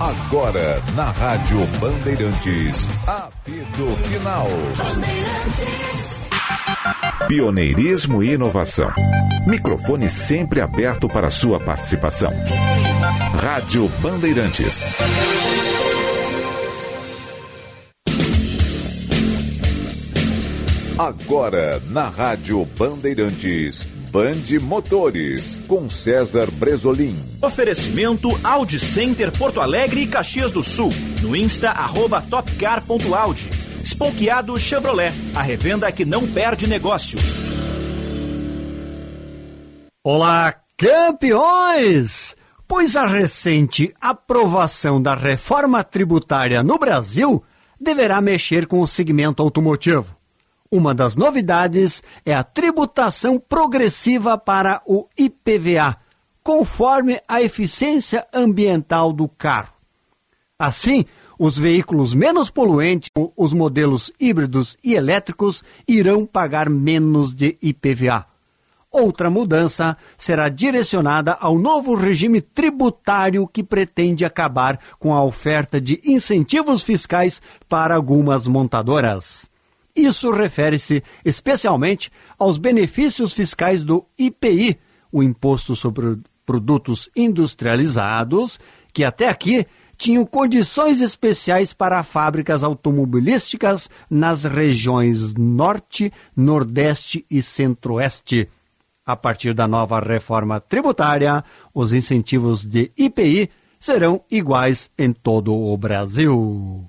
Agora, na Rádio Bandeirantes, apito final. Pioneirismo e inovação. Microfone sempre aberto para sua participação. Rádio Bandeirantes. Agora, na Rádio Bandeirantes, Bande Motores, com César Bresolim. Oferecimento Audi Center Porto Alegre e Caxias do Sul. No Insta, arroba topcar.audi. Esponqueado Chevrolet, a revenda que não perde negócio. Olá, campeões! Pois a recente aprovação da reforma tributária no Brasil deverá mexer com o segmento automotivo. Uma das novidades é a tributação progressiva para o IPVA, conforme a eficiência ambiental do carro. Assim, os veículos menos poluentes, os modelos híbridos e elétricos, irão pagar menos de IPVA. Outra mudança será direcionada ao novo regime tributário que pretende acabar com a oferta de incentivos fiscais para algumas montadoras. Isso refere-se especialmente aos benefícios fiscais do IPI, o Imposto sobre Produtos Industrializados, que até aqui tinham condições especiais para fábricas automobilísticas nas regiões Norte, Nordeste e Centro-Oeste. A partir da nova reforma tributária, os incentivos de IPI serão iguais em todo o Brasil.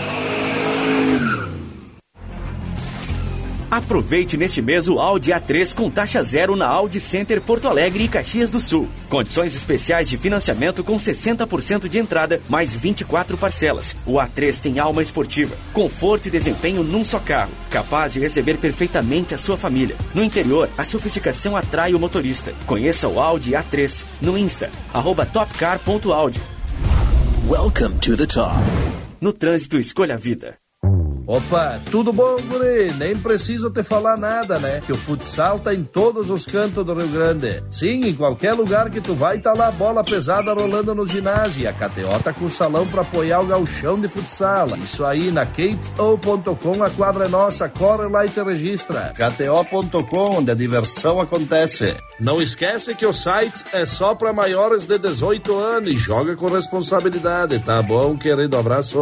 Aproveite neste mês o Audi A3 com taxa zero na Audi Center Porto Alegre e Caxias do Sul. Condições especiais de financiamento com 60% de entrada, mais 24 parcelas. O A3 tem alma esportiva, conforto e desempenho num só carro, capaz de receber perfeitamente a sua família. No interior, a sofisticação atrai o motorista. Conheça o Audi A3 no Insta, arroba topcar.audi. Welcome to the top. No trânsito, escolha a vida. Opa, tudo bom, guri? Nem preciso te falar nada, né? Que o futsal tá em todos os cantos do Rio Grande. Sim, em qualquer lugar que tu vai, tá lá a bola pesada rolando no ginásio. E a KTO tá com o salão pra apoiar o galchão de futsal. Isso aí, na KTO.com a quadra é nossa. Corre lá e te registra. KTO.com, onde a diversão acontece. Não esquece que o site é só pra maiores de 18 anos e joga com responsabilidade, tá bom, querido? Abraço.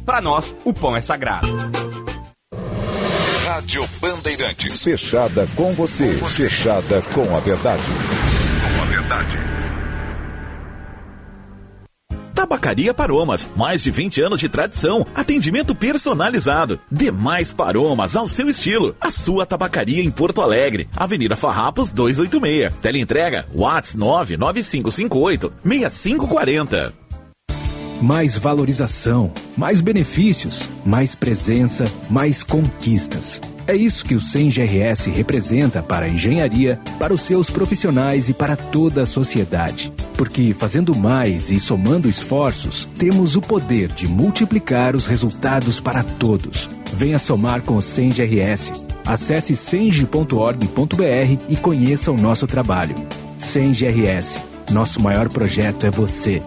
para nós, o pão é sagrado. Rádio Bandeirantes. Fechada com você. Fechada com a verdade. Com a verdade. Tabacaria Paromas, mais de 20 anos de tradição, atendimento personalizado, demais paromas ao seu estilo. A sua tabacaria em Porto Alegre, Avenida Farrapos 286. Teleentrega, Whats 99558 6540 mais valorização, mais benefícios, mais presença, mais conquistas. É isso que o SEM-GRS representa para a engenharia, para os seus profissionais e para toda a sociedade. Porque fazendo mais e somando esforços, temos o poder de multiplicar os resultados para todos. Venha somar com o SEM-GRS. Acesse senge.org.br e conheça o nosso trabalho. SEM-GRS. Nosso maior projeto é você.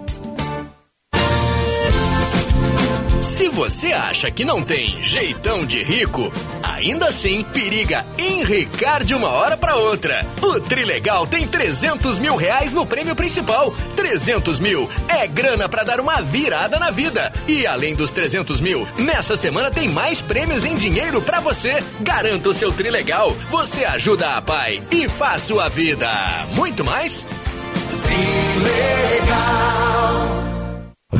Você acha que não tem jeitão de rico, ainda assim periga enricar de uma hora para outra. O Trilegal tem 300 mil reais no prêmio principal. 300 mil é grana para dar uma virada na vida. E além dos 300 mil, nessa semana tem mais prêmios em dinheiro para você. Garanta o seu Trilegal, você ajuda a pai e faz sua vida. Muito mais? Trilegal.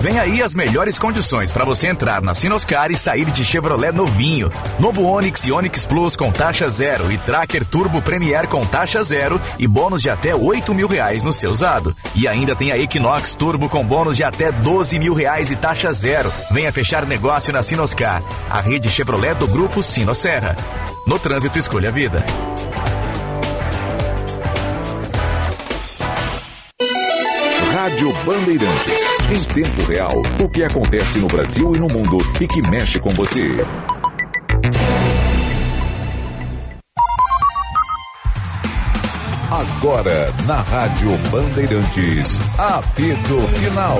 Vem aí as melhores condições para você entrar na Sinoscar e sair de Chevrolet novinho. Novo Onix e Onix Plus com taxa zero e Tracker Turbo Premier com taxa zero e bônus de até 8 mil reais no seu usado. E ainda tem a Equinox Turbo com bônus de até 12 mil reais e taxa zero. Venha fechar negócio na Sinoscar, a rede Chevrolet do grupo Sinosserra. No trânsito, escolha a vida. Rádio Bandeirantes. Em tempo real, o que acontece no Brasil e no mundo e que mexe com você. Agora, na Rádio Bandeirantes, apito final.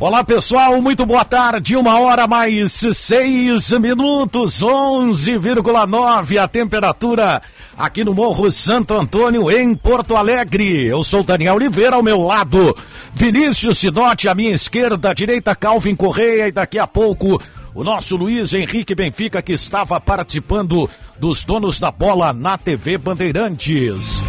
Olá pessoal, muito boa tarde. Uma hora mais seis minutos, 11,9 a temperatura aqui no Morro Santo Antônio, em Porto Alegre. Eu sou Daniel Oliveira, ao meu lado, Vinícius Sinote, à minha esquerda, direita, Calvin Correia e daqui a pouco o nosso Luiz Henrique Benfica, que estava participando dos donos da bola na TV Bandeirantes.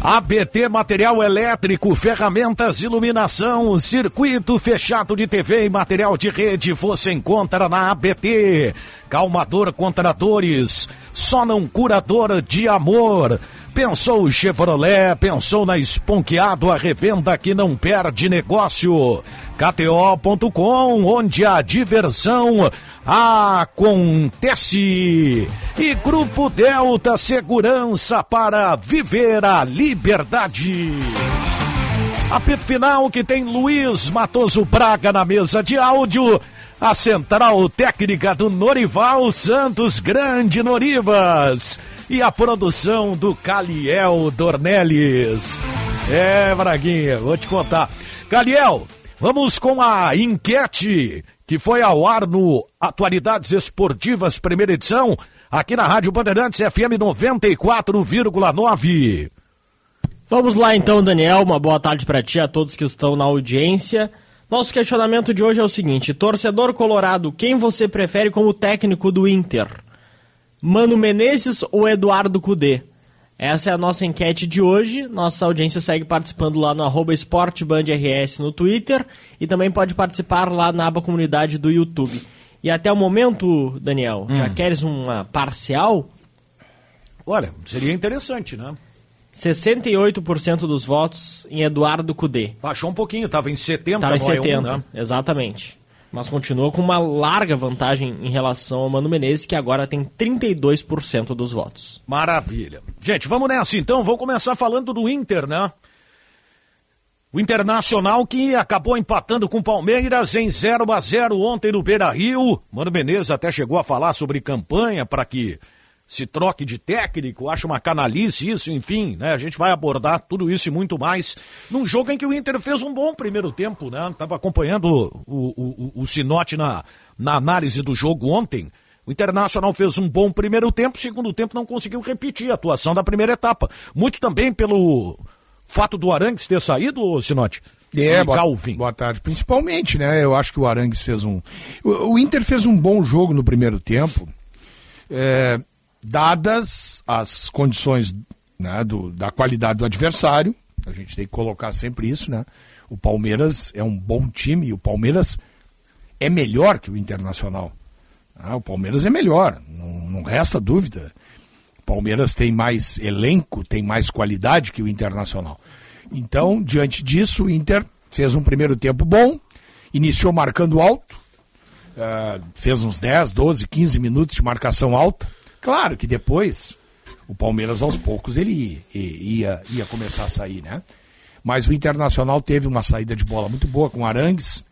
ABT Material Elétrico, ferramentas, iluminação, circuito fechado de TV e material de rede você encontra na ABT. Calmador contra dores, só não curador de amor. Pensou Chevrolet, pensou na Esponqueado, a revenda que não perde negócio. KTO.com, onde a diversão acontece. E Grupo Delta Segurança para viver a liberdade. Apito final que tem Luiz Matoso Braga na mesa de áudio a central técnica do Norival Santos Grande Norivas e a produção do Caliel Dornelles. É, Braguinha, vou te contar. Caliel, vamos com a enquete que foi ao ar no Atualidades Esportivas, primeira edição, aqui na Rádio Bandeirantes FM 94,9. Vamos lá então, Daniel. Uma boa tarde para ti, a todos que estão na audiência. Nosso questionamento de hoje é o seguinte: torcedor colorado, quem você prefere como técnico do Inter? Mano Menezes ou Eduardo Cudê? Essa é a nossa enquete de hoje. Nossa audiência segue participando lá no arroba esportebandrs no Twitter e também pode participar lá na aba comunidade do YouTube. E até o momento, Daniel, hum. já queres uma parcial? Olha, seria interessante, né? 68% dos votos em Eduardo Cudê. Baixou um pouquinho, estava em 70, Estava em 70, né? exatamente. Mas continua com uma larga vantagem em relação ao Mano Menezes, que agora tem 32% dos votos. Maravilha. Gente, vamos nessa então. Vamos começar falando do Inter, né? O Internacional que acabou empatando com o Palmeiras em 0 a 0 ontem no Beira Rio. Mano Menezes até chegou a falar sobre campanha para que se troque de técnico, acha uma canalice isso, enfim, né? A gente vai abordar tudo isso e muito mais num jogo em que o Inter fez um bom primeiro tempo, né? Tava acompanhando o, o, o, o Sinote na, na análise do jogo ontem. O Internacional fez um bom primeiro tempo, segundo tempo não conseguiu repetir a atuação da primeira etapa. Muito também pelo fato do Arangues ter saído, Sinote. É, boa, boa, tarde. Principalmente, né? Eu acho que o Arangues fez um. O, o Inter fez um bom jogo no primeiro tempo. É, dadas as condições né, do, da qualidade do adversário, a gente tem que colocar sempre isso, né? O Palmeiras é um bom time e o Palmeiras é melhor que o Internacional. Ah, o Palmeiras é melhor, não, não resta dúvida. O Palmeiras tem mais elenco, tem mais qualidade que o Internacional. Então, diante disso, o Inter fez um primeiro tempo bom, iniciou marcando alto, uh, fez uns 10, 12, 15 minutos de marcação alta, Claro que depois o Palmeiras aos poucos ele ia, ia começar a sair, né? Mas o Internacional teve uma saída de bola muito boa com o Arangues,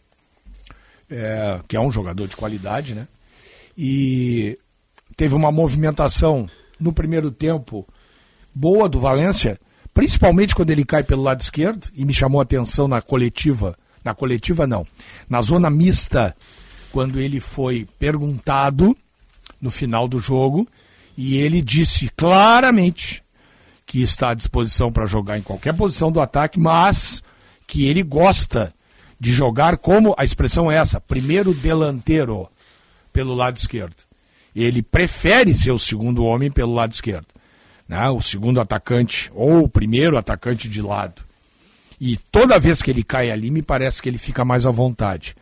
é, que é um jogador de qualidade, né? E teve uma movimentação no primeiro tempo boa do Valência, principalmente quando ele cai pelo lado esquerdo, e me chamou a atenção na coletiva, na coletiva não, na zona mista, quando ele foi perguntado no final do jogo e ele disse claramente que está à disposição para jogar em qualquer posição do ataque, mas que ele gosta de jogar como a expressão é essa, primeiro delanteiro pelo lado esquerdo. Ele prefere ser o segundo homem pelo lado esquerdo, né? O segundo atacante ou o primeiro atacante de lado. E toda vez que ele cai ali, me parece que ele fica mais à vontade.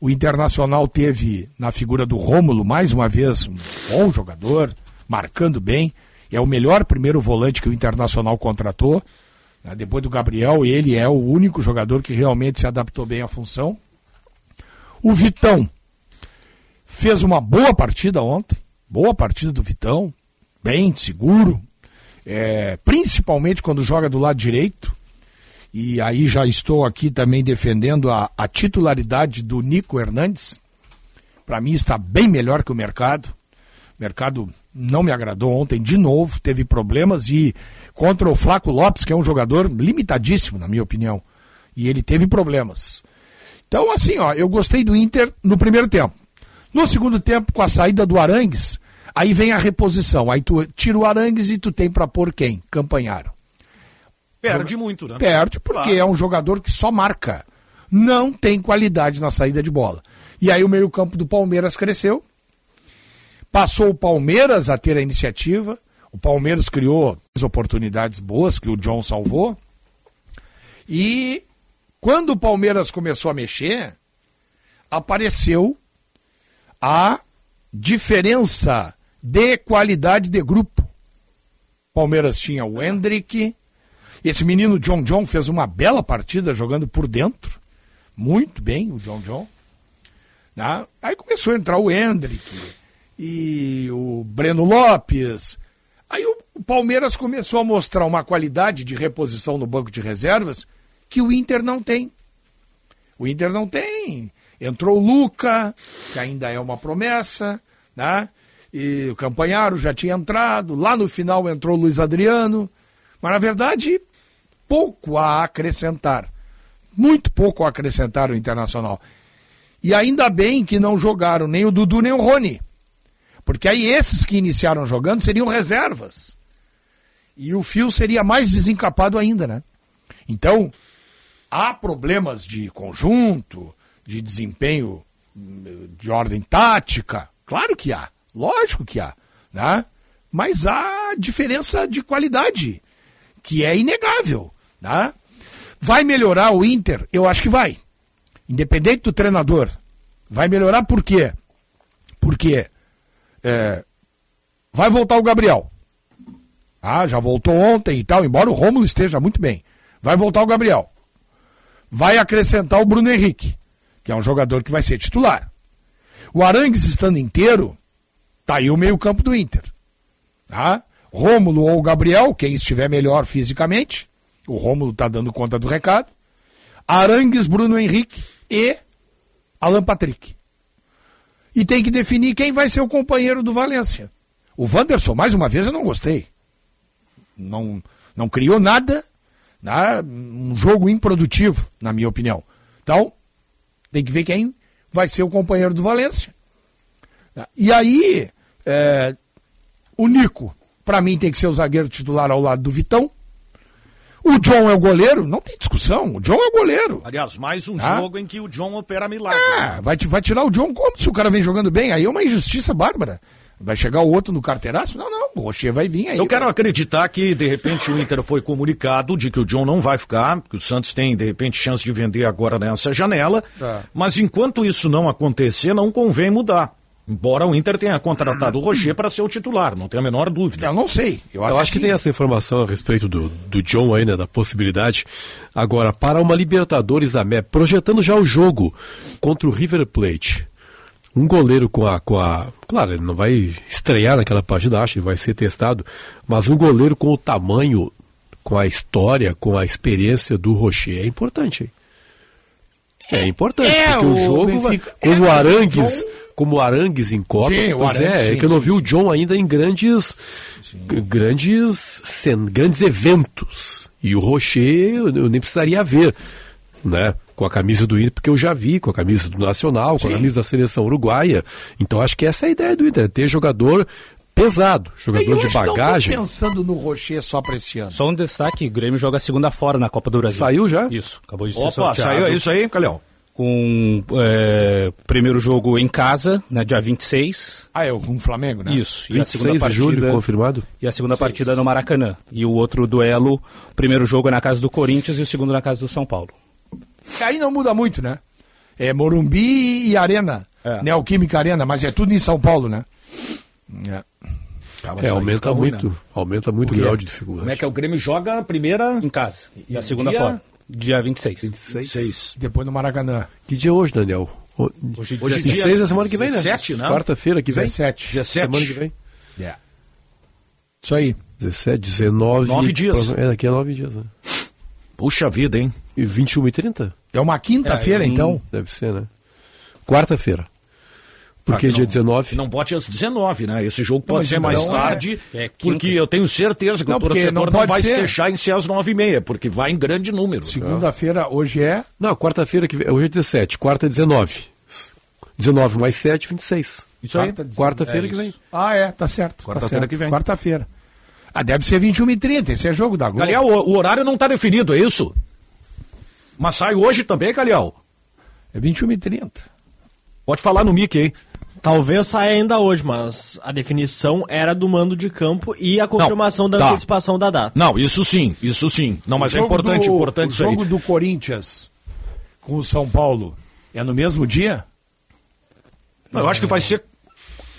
O Internacional teve na figura do Rômulo, mais uma vez, um bom jogador, marcando bem. É o melhor primeiro volante que o Internacional contratou. Né? Depois do Gabriel, ele é o único jogador que realmente se adaptou bem à função. O Vitão fez uma boa partida ontem. Boa partida do Vitão. Bem, seguro. É, principalmente quando joga do lado direito. E aí já estou aqui também defendendo a, a titularidade do Nico Hernandes. Para mim está bem melhor que o mercado. O mercado não me agradou ontem de novo, teve problemas e contra o Flaco Lopes, que é um jogador limitadíssimo, na minha opinião. E ele teve problemas. Então, assim, ó, eu gostei do Inter no primeiro tempo. No segundo tempo, com a saída do Arangues, aí vem a reposição. Aí tu tira o Arangues e tu tem para pôr quem? Campanharo. Perde muito, né? Perde porque claro. é um jogador que só marca. Não tem qualidade na saída de bola. E aí o meio-campo do Palmeiras cresceu. Passou o Palmeiras a ter a iniciativa. O Palmeiras criou oportunidades boas que o John salvou. E quando o Palmeiras começou a mexer, apareceu a diferença de qualidade de grupo. Palmeiras tinha o Hendrick, esse menino John John fez uma bela partida jogando por dentro. Muito bem, o John John. Né? Aí começou a entrar o Hendrick e o Breno Lopes. Aí o, Palmeiras começou a mostrar uma qualidade de reposição no banco de reservas que o Inter não tem. O Inter não tem. Entrou o Luca, que ainda é uma promessa, né? E o Campanharo já tinha entrado. Lá no final entrou o Luiz Adriano. Mas na verdade, pouco a acrescentar. Muito pouco a acrescentar o Internacional. E ainda bem que não jogaram nem o Dudu nem o Rony. Porque aí esses que iniciaram jogando seriam reservas. E o fio seria mais desencapado ainda, né? Então, há problemas de conjunto, de desempenho de ordem tática. Claro que há. Lógico que há. Né? Mas há diferença de qualidade, que é inegável. Tá? Vai melhorar o Inter? Eu acho que vai. Independente do treinador. Vai melhorar por quê? Porque é, vai voltar o Gabriel. Ah, já voltou ontem e tal, embora o Romulo esteja muito bem. Vai voltar o Gabriel. Vai acrescentar o Bruno Henrique, que é um jogador que vai ser titular. O Arangues estando inteiro, tá aí o meio-campo do Inter. Tá? Rômulo ou Gabriel, quem estiver melhor fisicamente, o Rômulo está dando conta do recado. Arangues, Bruno Henrique e Alan Patrick. E tem que definir quem vai ser o companheiro do Valência. O Wanderson, mais uma vez, eu não gostei. Não, não criou nada. Né? Um jogo improdutivo, na minha opinião. Então, tem que ver quem vai ser o companheiro do Valência. E aí, é, o Nico, para mim, tem que ser o zagueiro titular ao lado do Vitão. O John é o goleiro? Não tem discussão. O John é o goleiro. Aliás, mais um ah? jogo em que o John opera milagre. Ah, vai, vai tirar o John como se o cara vem jogando bem? Aí é uma injustiça bárbara. Vai chegar o outro no carteiraço? Não, não. O Rocher vai vir aí. Eu quero acreditar que, de repente, o Inter foi comunicado de que o John não vai ficar, que o Santos tem, de repente, chance de vender agora nessa janela. Tá. Mas enquanto isso não acontecer, não convém mudar. Embora o Inter tenha contratado o Rocher para ser o titular, não tenho a menor dúvida. Eu não sei. Eu acho, eu acho que, que tem essa informação a respeito do, do John aí, né, da possibilidade. Agora, para uma Libertadores a MEP, projetando já o jogo contra o River Plate, um goleiro com a, com a. Claro, ele não vai estrear naquela partida, acho, ele vai ser testado, mas um goleiro com o tamanho, com a história, com a experiência do Rocher é importante. É importante, é, porque o, o jogo, Benfica, vai, como é, o Arangues, John... como Arangues em Copa, sim, pois Arangues, é, sim, é que eu não vi o John ainda em grandes, grandes, grandes eventos. E o Rocher eu, eu nem precisaria ver, né? com a camisa do Inter, porque eu já vi com a camisa do Nacional, com Sim. a camisa da seleção uruguaia. Então acho que essa é a ideia do Inter, é ter jogador pesado, jogador de bagagem. Não pensando no Rocher só para esse ano. Só um destaque, o Grêmio joga segunda fora na Copa do Brasil. Saiu já? Isso, acabou de ser Opa, sorteado. saiu, é isso aí, Calhão? com é, primeiro jogo em casa, né, dia 26. Ah, é com o Flamengo, né? Isso. 26 de julho, confirmado. E a segunda partida no Maracanã. E o outro duelo, o primeiro jogo é na casa do Corinthians e o segundo na casa do São Paulo. Aí não muda muito, né? É Morumbi e Arena. É. Neoquímica Arena, mas é tudo em São Paulo, né? É. É, aumenta muito, aumenta muito o grau de dificuldade. Como é que é? O Grêmio joga a primeira em casa e a segunda dia- fora. Dia 26. 26. Depois no Maracanã. Que dia é hoje, Daniel? O- Hoje, 16 é semana que vem, né? 17, né? Quarta-feira que vem. 17. 17. Semana que vem. É. Isso aí. 17, 19. Nove dias. prova- É, daqui a nove dias, né? Puxa vida, hein? E 21 e 30? É uma quinta-feira, É, um- então? Deve ser, né? Quarta-feira. Porque Ah, que dia não- 19. que Não bote às 19, né? Esse jogo Não, pode mas ser mais tarde, é- é quinta. porque eu tenho certeza que Não, o torcedor não não, pode vai se ser. queixar em ser às 9h30, porque vai em grande número. Segunda-feira, hoje é. Não, quarta-feira que vem. Hoje é 17, quarta é 19. 19 mais 7, 26. Isso aí. Quarta, Quarta-feira é que vem. Ah, é, tá certo. tá Quarta-feira certo. que vem. Quarta-feira. Ah, deve ser 21 e 30 esse é jogo da Globo. Calial, o, o horário não está definido, é isso? Mas sai hoje também, Calial? É 21 e 30. Pode falar no mic aí. Talvez saia ainda hoje, mas a definição era do mando de campo e a confirmação da tá. antecipação da data. Não, isso sim, isso sim. Não, mas O é jogo importante, do- importante O isso aí. jogo do Corinthians com o São Paulo é no mesmo dia? Não, eu acho que vai ser.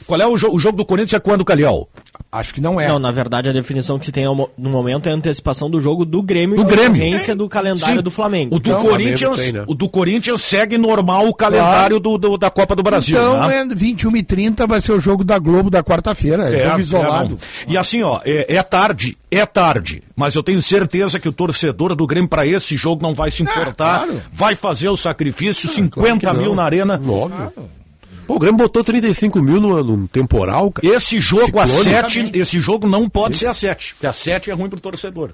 Qual é o, jo- o jogo do Corinthians? É quando, Calial? Acho que não é. Não, na verdade a definição que se tem no momento é a antecipação do jogo do Grêmio Do e a Grêmio. ocorrência do calendário Sim. do Flamengo. O do, Então, Corinthians, tem, né? o do Corinthians segue normal o calendário do, do- da Copa do Brasil. então né? é 21 e 30 vai ser o jogo da Globo da quarta-feira. É, jogo isolado. não. e assim, ó, é, é tarde, é tarde. Mas eu tenho certeza que o torcedor do Grêmio para esse jogo não vai se importar. claro. Vai fazer o sacrifício, 50 mil na arena. Óbvio. Pô, o Grêmio botou 35 mil no, num temporal, cara. Esse jogo a Ciclone. 7, esse jogo não pode ser a 7. Porque a 7 é ruim pro torcedor.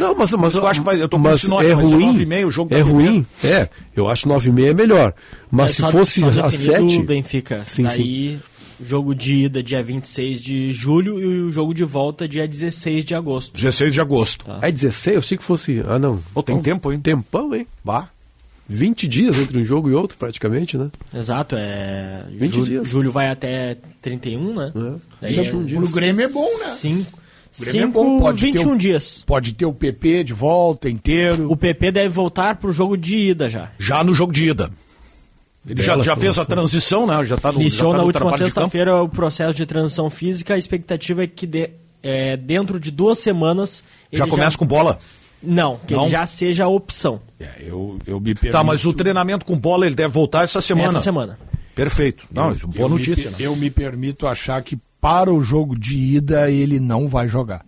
Não, mas, mas eu acho que vai- eu tô com mas esse nome, é ser ruim. 9,5 o jogo é da ruim. É, eu acho 9 e meia é melhor. Mas É se só- fosse só a definido 7, o Benfica. Sim, Daí, jogo de ida dia 26 de julho e o jogo de volta dia 16 de agosto. 16 de agosto. é 16, eu sei que fosse. Ah, não. Pô, tem tempo, hein? Tempão, hein? Vá. 20 dias entre um jogo e outro, praticamente, né? Exato, é. 20 julho, dias. julho vai até 31, né? Daí Isso é um dia. Pro Grêmio é bom, né? Sim. O Grêmio é 5, bom, pode ter 21 o- dias. Pode ter o PP de volta inteiro. O PP deve voltar pro jogo de ida já. Já no jogo de ida. Ele já, Bela já fez a transição, né? Já tá no, já Iniciou tá na no última sexta-feira o processo de transição física. A expectativa é que de- é, dentro de duas semanas. Já começa com bola? Não, que Não? ele já seja a opção. É, eu, eu me permito... Tá, mas o treinamento com bola ele deve voltar essa semana. Essa semana. Perfeito. Não, eu, é boa eu me notícia, per- né? Eu me permito achar que para o jogo de ida ele não vai jogar.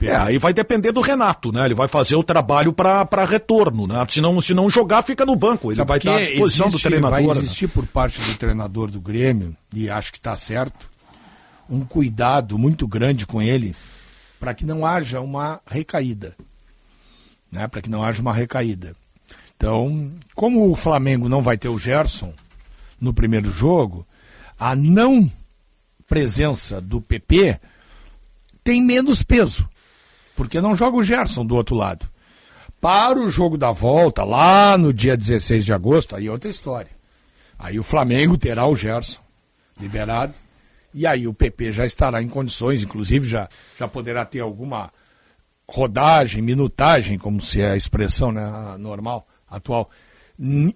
É, aí vai depender do Renato, né? Ele vai fazer o trabalho para retorno, né? Se não, se não jogar, fica no banco. Ele Sabe vai estar à quê? disposição Existe- do treinador. Vai né? existir por parte do treinador do Grêmio, e acho que está certo, um cuidado muito grande com ele para que não haja uma recaída. Né? Para que não haja uma recaída. Então, como o Flamengo não vai ter o Gerson no primeiro jogo, a não presença do PP tem menos peso, porque não joga o Gerson do outro lado. Para o jogo da volta, lá no dia 16 de agosto, aí é outra história. Aí o Flamengo terá o Gerson liberado, e aí o PP já estará em condições, inclusive já, já poderá ter alguma rodagem, minutagem, como se é a expressão né, normal, atual,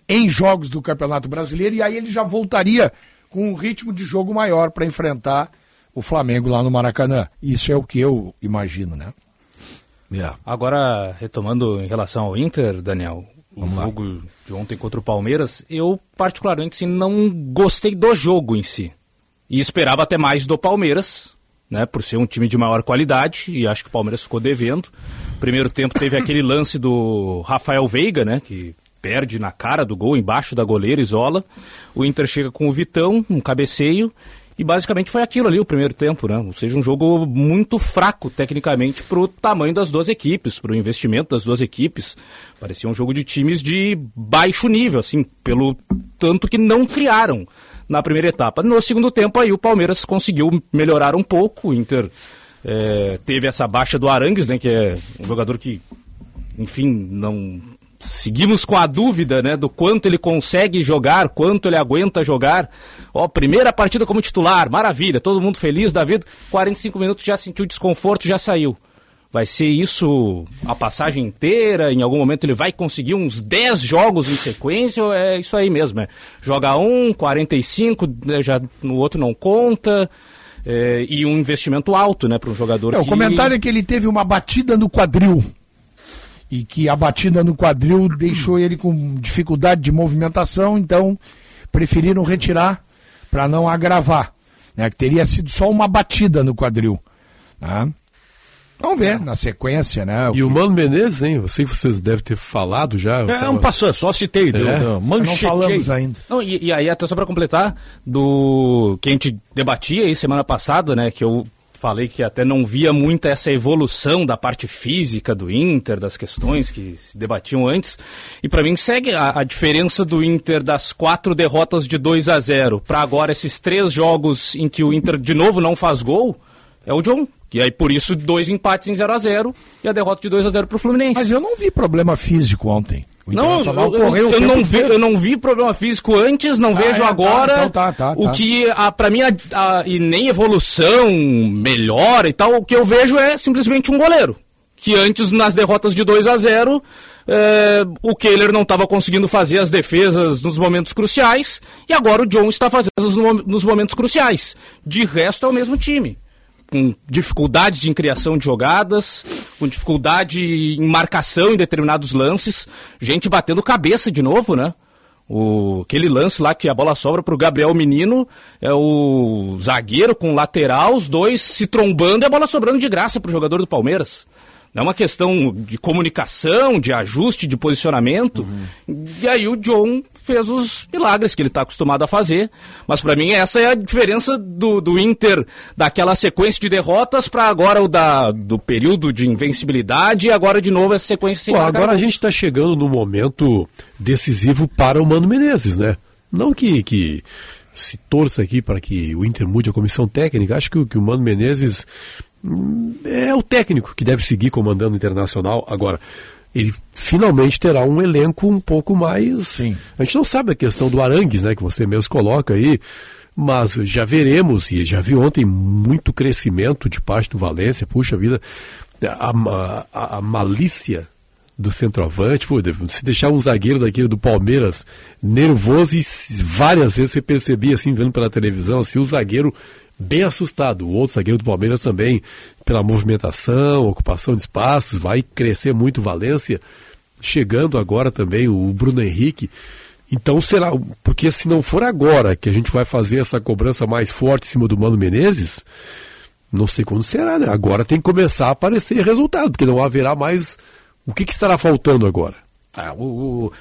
em jogos do Campeonato Brasileiro, e aí ele já voltaria com um ritmo de jogo maior para enfrentar o Flamengo lá no Maracanã. Isso é o que eu imagino, né? Agora, retomando em relação ao Inter, Daniel, o jogo de ontem contra o Palmeiras, eu particularmente assim, não gostei do jogo em si. E esperava até mais do Palmeiras, né, por ser um time de maior qualidade, e acho que o Palmeiras ficou devendo. Primeiro tempo teve aquele lance do Rafael Veiga, né, que perde na cara do gol, embaixo da goleira, isola. O Inter chega com o Vitão, um cabeceio, e basicamente foi aquilo ali o primeiro tempo, né? Ou seja, um jogo muito fraco tecnicamente para o tamanho das duas equipes, para o investimento das duas equipes. Parecia um jogo de times de baixo nível, assim, pelo tanto que não criaram na primeira etapa. No segundo tempo, aí o Palmeiras conseguiu melhorar um pouco. O Inter eh, teve essa baixa do Arangues, né? Que é um jogador que, enfim, não seguimos com a dúvida, né, do quanto ele consegue jogar, quanto ele aguenta jogar. Ó, primeira partida como titular, maravilha, todo mundo feliz da vida. 45 minutos já sentiu desconforto, já saiu. Vai ser isso a passagem inteira? Em algum momento ele vai conseguir uns 10 jogos em sequência? Ou é isso aí mesmo? É, joga um, 45, né, já no outro não conta. É, e um investimento alto, né, para um jogador. É, que... O comentário é que ele teve uma batida no quadril e que a batida no quadril deixou ele com dificuldade de movimentação, então preferiram retirar para não agravar, né? Que teria sido só uma batida no quadril. Né? Vamos ver na sequência, né? O e que... o Mano Menezes, hein? Eu sei que vocês devem ter falado já. É, tava... não passou, só citei, é. deu, não falamos ainda. Não, e, e, aí, até só para completar, do que a gente debatia aí semana passada, né? Que eu falei que até não via muito essa evolução da parte física do Inter, das questões que se debatiam antes. E para mim segue a, a, diferença do Inter das quatro derrotas de 2 a 0 para agora esses três jogos em que o Inter de novo não faz gol, é o John. E aí, por isso, dois empates em 0 a 0 e a derrota de 2 a 0 para o Fluminense. Mas eu não vi problema físico ontem. Não, eu, eu, eu não vi, eu não vi problema físico antes, não ah, vejo é, tá, agora. Tá, então tá, tá, o que, para mim, a, a, e nem evolução, melhora e tal, o que eu vejo é simplesmente um goleiro. Que antes, nas derrotas de 2 a 0 é, o Kehler não estava conseguindo fazer as defesas nos momentos cruciais, e agora o John está fazendo nos momentos cruciais. De resto, é o mesmo time com dificuldades em criação de jogadas, com dificuldade em marcação em determinados lances, gente batendo cabeça de novo, né? O, aquele lance lá que a bola sobra para o Gabriel Menino, é o zagueiro com o lateral, os dois se trombando e a bola sobrando de graça para o jogador do Palmeiras. É uma questão de comunicação, de ajuste, de posicionamento. Uhum. E aí o John fez os milagres que ele está acostumado a fazer. Mas para mim essa é a diferença do, do Inter, daquela sequência de derrotas para agora o da, do período de invencibilidade e agora de novo essa sequência sem Pô, Agora a gente está chegando no momento decisivo para o Mano Menezes, né? Não que, que se torça aqui para que o Inter mude a comissão técnica. Acho que, que o Mano Menezes hum, é o técnico que deve seguir comandando o Internacional. Agora, ele finalmente terá um elenco um pouco mais. Sim. A gente não sabe a questão do Arangues, né, que você mesmo coloca aí, mas já veremos, e já vi ontem muito crescimento de parte do Valência, puxa vida, a, a, a malícia do centroavante, pô, se deixar um zagueiro daquele do Palmeiras nervoso e várias vezes você percebia assim, vendo pela televisão, assim, o zagueiro bem assustado. O outro zagueiro do Palmeiras também, pela movimentação, ocupação de espaços, vai crescer muito Valência. Chegando agora também o Bruno Henrique. Então será, porque se não for agora que a gente vai fazer essa cobrança mais forte em cima do Mano Menezes, não sei quando será, né? Agora tem que começar a aparecer resultado, porque não haverá mais. O que, que estará faltando agora? Ah, o, o,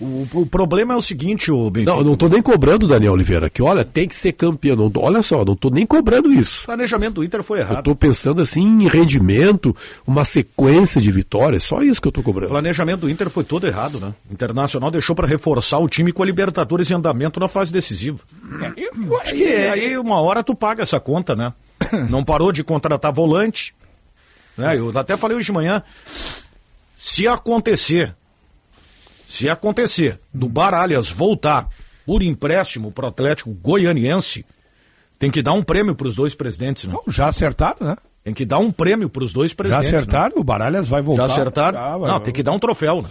o, problema é o seguinte, o Benfica. Não, eu não estou nem cobrando, Daniel Oliveira, que olha, tem que ser campeão. Não, olha só, não estou nem cobrando isso. O planejamento do Inter foi errado. Eu estou pensando assim em rendimento, uma sequência de vitórias, só isso que eu estou cobrando. O planejamento do Inter foi todo errado, né? O Internacional deixou para reforçar o time com a Libertadores em andamento na fase decisiva. É, eu, eu acho que é. aí uma hora tu paga essa conta, né? Não parou de contratar volante. Né? Eu até falei hoje de manhã. Se acontecer se acontecer do Baralhas voltar por empréstimo para o Atlético Goianiense, tem que dar um prêmio para os dois presidentes, né? Não, já acertaram, né? Tem que dar um prêmio para os dois presidentes. Já acertaram? Né? O Baralhas vai voltar. Já acertaram? Já, vai, Não, tem que dar um troféu, né?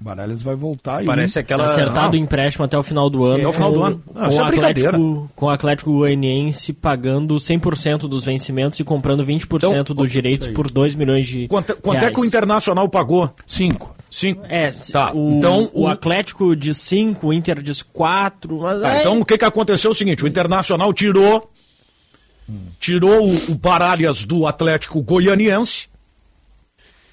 O Baralhas vai voltar Parece aquela. Acertado o empréstimo até o final do ano. Até o final do ano. com, é Atlético, com o Atlético Goianiense pagando 100% dos vencimentos e comprando 20% então, dos direitos por 2 milhões de. Quanto, quanto é que o Internacional pagou? 5. Cinco. É, tá. O, então, o, o Atlético de 5, o Inter de 4. Tá, Então o que, que aconteceu é o seguinte: o Internacional tirou. Tirou o, o Baralhas do Atlético Goianiense,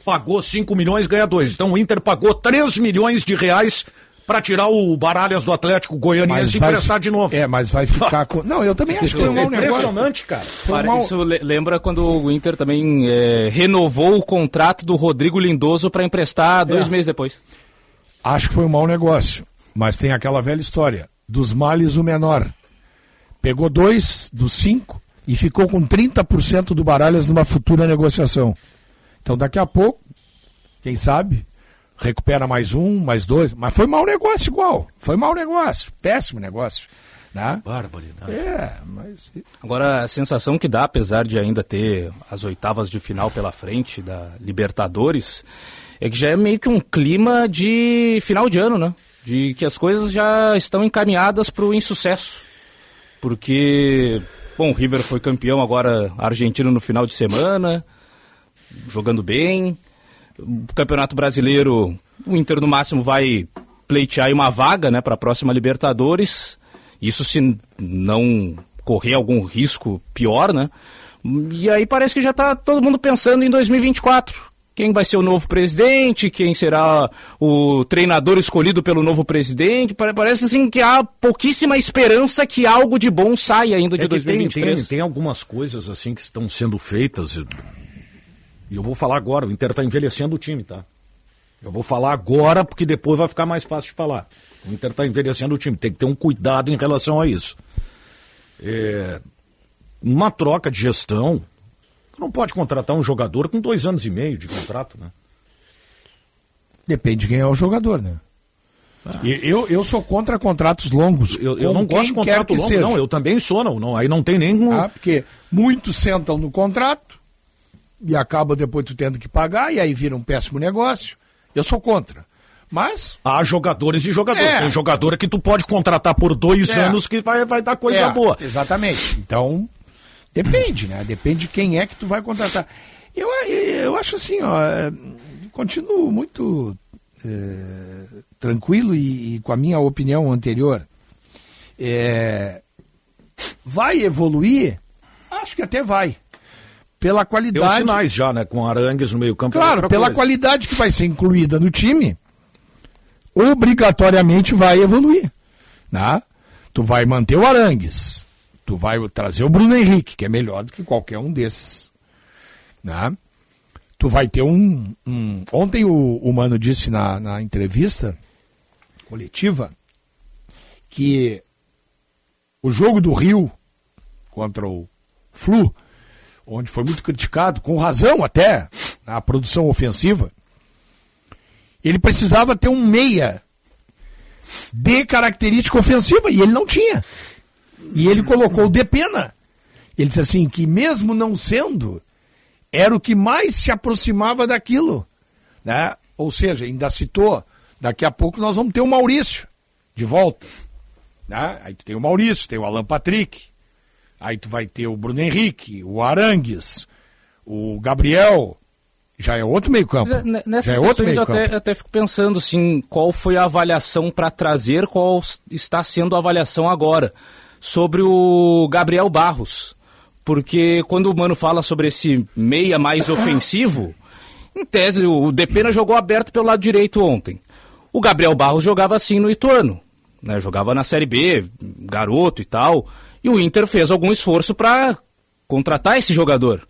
pagou 5 milhões, ganha 2. Então o Inter pagou 3 milhões de reais para tirar o Baralhas do Atlético Goianiense e emprestar de novo. É, mas vai ficar com. Não, eu também acho que foi um mau Impressionante, cara. Para, mal... Isso lembra quando o Inter também é, renovou o contrato do Rodrigo Lindoso para emprestar dois é. meses depois. Acho que foi um mau negócio. Mas tem aquela velha história: dos males o menor. Pegou dois dos cinco e ficou com 30% do Baralhas numa futura negociação. Então daqui a pouco, quem sabe, recupera mais um, mais dois, mas foi mau negócio igual. Foi mau negócio, péssimo negócio. Né? Barbaridade. É, mas. Agora, a sensação que dá, apesar de ainda ter as oitavas de final pela frente da Libertadores, é que já é meio que um clima de final de ano, né? De que as coisas já estão encaminhadas para o insucesso. Porque, bom, o River foi campeão agora argentino no final de semana, jogando bem. O Campeonato Brasileiro, o Inter no máximo vai pleitear uma vaga né, para a próxima Libertadores. Isso se não correr algum risco pior, né? E aí parece que já está todo mundo pensando em 2024. Quem vai ser o novo presidente? Quem será o treinador escolhido pelo novo presidente? Pare- Parece assim que há pouquíssima esperança que algo de bom saia ainda de É que tem, 2023. tem, tem algumas coisas assim que estão sendo feitas. E- eu vou falar agora, o Inter está envelhecendo o time, tá? Eu vou falar agora porque depois vai ficar mais fácil de falar. O Inter está envelhecendo o time, tem que ter um cuidado em relação a isso. É, uma troca de gestão, não pode contratar um jogador com dois anos e meio de contrato, né? Depende de quem é o jogador, né? E Eu, eu sou contra contratos longos. Ah. Eu, eu não gosto de contrato longo, seja. não. Eu também sou, não, não. Aí não tem nem. um- Tá? Porque muitos sentam no contrato e acaba depois tu tendo que pagar e aí vira um péssimo negócio. Eu sou contra. Mas. Há jogadores e jogadores. É. Tem jogador que tu pode contratar por dois É. anos que vai, vai dar coisa É, boa. Exatamente. Então, depende, né? Depende de quem é que tu vai contratar. Eu, eu acho assim, ó, continuo muito é, tranquilo e, e com a minha opinião anterior. É, vai evoluir? Acho que até vai. Pela qualidade. os sinais já, né? Com Arangues no meio campo. é Claro, pela coisa. qualidade que vai ser incluída no time, obrigatoriamente vai evoluir. Né? Tu vai manter o Arangues, tu vai trazer o Bruno Henrique, que é melhor do que qualquer um desses. Né? Tu vai ter um. um- Ontem o, o Mano disse na, na entrevista coletiva que o jogo do Rio contra o Flu, onde foi muito criticado, com razão até, a produção ofensiva, ele precisava ter um meia de característica ofensiva e ele não tinha. E ele colocou o Depena. Ele disse assim que mesmo não sendo, era o que mais se aproximava daquilo. Né? Ou seja, ainda citou, daqui a pouco nós vamos ter o Maurício de volta. Né? Aí tem o Maurício, tem o Alan Patrick, aí tu vai ter o Bruno Henrique, o Arangues, o Gabriel, já é outro meio campo. Mas, é, ne- Nessas já é outro eu meio campo. até, até fico pensando assim, qual foi a avaliação para trazer, qual está sendo a avaliação agora sobre o Gabriel Barros. Porque quando o Mano fala sobre esse meia mais ofensivo, em tese o Depena jogou aberto pelo lado direito ontem. O Gabriel Barros jogava assim no Ituano, né? Jogava na Série B, garoto e tal. E o Inter fez algum esforço para contratar esse jogador.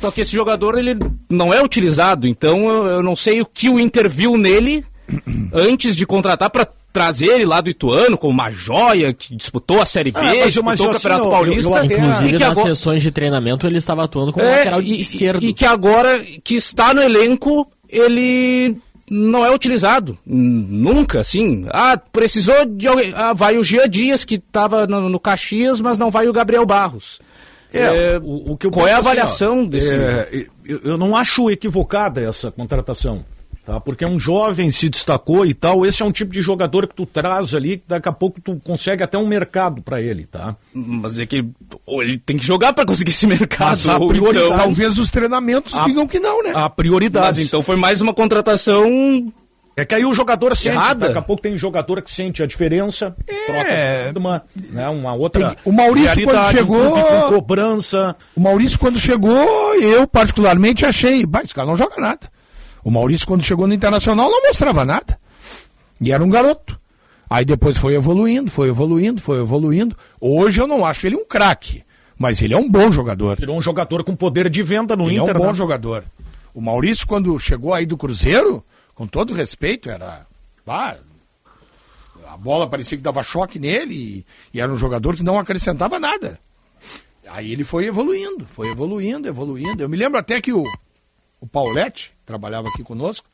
Só que esse jogador ele não é utilizado, então eu, eu não sei o que o Inter viu nele antes de contratar para trazer ele lá do Ituano como uma joia que disputou a Série B, Ah, mas eu- disputou mas o eu, Campeonato assim, eu- Paulista. eu até- Inclusive, que nas agora, sessões de treinamento, ele estava atuando como é, lateral e, esquerdo. e que agora que está no elenco, ele não é utilizado. Nunca, assim. Ah, precisou de alguém. Ah, vai o Gia Dias, que estava no, no Caxias, mas não vai o Gabriel Barros. É, o, o que eu qual é a penso assim, avaliação ó, desse? é, eu não acho equivocada essa contratação. Tá? Porque um jovem se destacou e tal. Esse é um tipo de jogador que tu traz ali, que daqui a pouco tu consegue até um mercado para ele, tá? Mas é que ou ele tem que jogar para conseguir esse mercado. Mas a ou prioridade- então- Talvez os treinamentos A- digam que não, né? A prioridade. Mas então foi mais uma contratação. É que aí o jogador sente, Errada. daqui a pouco tem jogador que sente a diferença, É. troca uma, né, uma outra Tem- o Maurício, quando chegou- um cobrança. O Maurício, quando chegou, eu particularmente achei, bah, esse cara não joga nada. O Maurício, quando chegou no Internacional, não mostrava nada. E era um garoto. Aí depois foi evoluindo, foi evoluindo, foi evoluindo. Hoje eu não acho ele um craque, mas ele é um bom jogador. Virou um jogador com poder de venda no ele Inter. é um bom né? jogador. O Maurício, quando chegou aí do Cruzeiro, com todo respeito, era. bah, a bola parecia que dava choque nele e, e era um jogador que não acrescentava nada. Aí ele foi evoluindo, foi evoluindo, evoluindo. Eu me lembro até que o, o Paulette trabalhava aqui conosco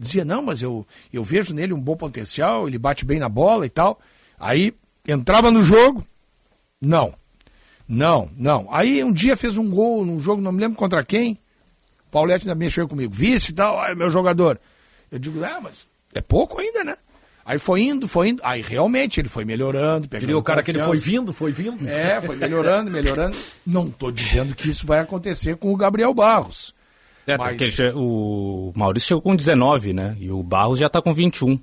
dizia, não, mas eu, eu vejo nele um bom potencial, ele bate bem na bola e tal. Aí entrava no jogo, não. Não, não. Aí um dia fez um gol num jogo, não me lembro contra quem. Paulette ainda mexeu comigo, vice e tal, aí meu jogador. Eu digo, ah, mas é pouco ainda, né? Aí foi indo, foi indo. Aí realmente ele foi melhorando. Diria o cara que ele foi vindo, foi vindo. É, foi melhorando, melhorando. Não estou dizendo que isso vai acontecer com o Gabriel Barros. É, Mas- já- o Maurício chegou com 19, né? E o Barros já tá com 21.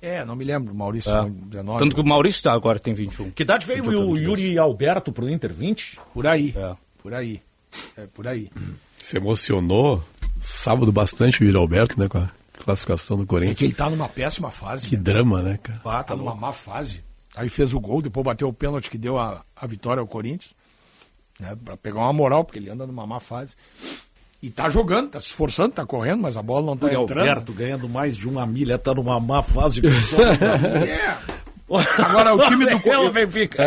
É, não me lembro, Maurício É. foi 19. Tanto que o Maurício tá- agora tem 21. Que idade veio o Yuri Alberto pro Inter? 20? Por aí, por aí. É, por aí. Se emocionou sábado bastante o Yuri Alberto, né, com a classificação do É que Corinthians. ele tá numa péssima fase. Que né? drama, né, cara? Ah, tá numa má fase. Aí fez o gol, depois bateu o pênalti que deu a, a vitória ao Corinthians. Né, pra pegar uma moral, porque ele anda numa má fase. E tá jogando, tá se esforçando, tá correndo, mas a bola não tá Yuri entrando. Alberto ganhando mais de uma milha, tá numa má fase. de É. Agora o time do É Corinthians. Benfica.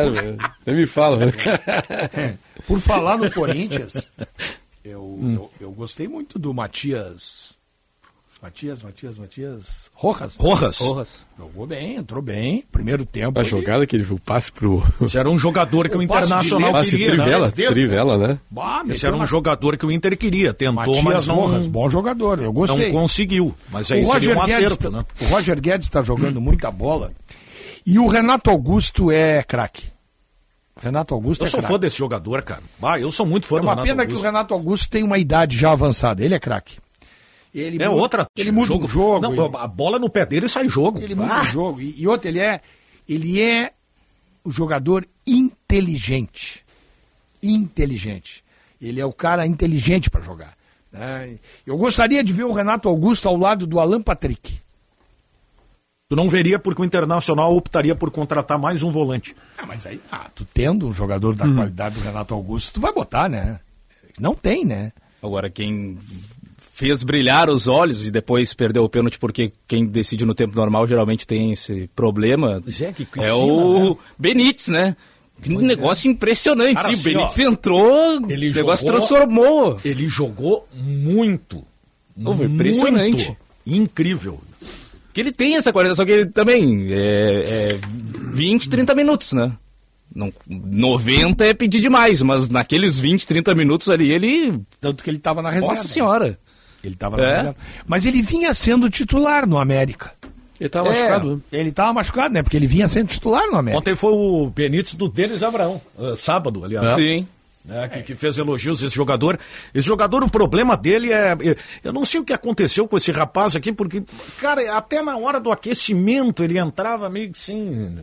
Me fala, né? Por falar no Corinthians, eu, eu, eu gostei muito do Matias. Matias, Matias, Matias. Rojas. Rojas. Rojas. Jogou bem, entrou bem. Primeiro tempo. A ele- jogada que ele viu, passe pro. Esse era um jogador que o, O passe Internacional Passe queria. trivela, né? trivela, né? Bah, Esse era um na- jogador que o Inter queria. Tentou, Matias mas não, Rojas, bom jogador, eu gostei. não conseguiu. Mas aí o seria Roger, um Guedes, acerto, tá- né? o Roger Guedes está jogando muita bola. E o Renato Augusto é craque. Renato Augusto Eu é sou craque. fã desse jogador, cara. Ah, eu sou muito fã É do uma Renato pena que o Augusto. Renato Augusto tem uma idade já avançada. Ele é craque. Ele É muda- outra. Ele muda jogo. o jogo. Não, ele, a bola no pé dele sai jogo. ele muda Ah, o jogo. E, e outro, ele é, ele é o jogador inteligente. Inteligente. Ele é o cara inteligente para jogar. né? Eu gostaria de ver o Renato Augusto ao lado do Alan Patrick. Tu não veria porque o Internacional optaria por contratar mais um volante. Ah, mas aí, ah, tu tendo um jogador Hum. da qualidade do Renato Augusto, tu vai botar, né? Não tem, né? Agora, quem fez brilhar os olhos e depois perdeu o pênalti porque quem decide no tempo normal geralmente tem esse problema que é Cristina, o né? Benítez, né? Que negócio impressionante. Cara, Sim, assim, o Benítez ó, entrou, o ele negócio jogou- transformou. Ele jogou muito. Pô, foi impressionante. Muito. Incrível. Que ele tem essa qualidade, só que ele também é, é 20, 30 minutos, né? Não, 90 é pedir demais, mas naqueles 20, 30 minutos ali ele. Tanto que ele estava na reserva. Nossa senhora! Ele estava na É? reserva. Mas ele vinha sendo titular no América. Ele tava É, machucado, né? Ele estava machucado, né? Porque ele vinha sendo titular no América. Ontem foi o Benítez do Denis Abraão. eh, sábado, aliás. Sim. né, que, que fez elogios a esse jogador. Esse jogador, o problema dele é. é- Eu não sei o que aconteceu com esse rapaz aqui, porque, cara, até na hora do aquecimento ele entrava meio que assim.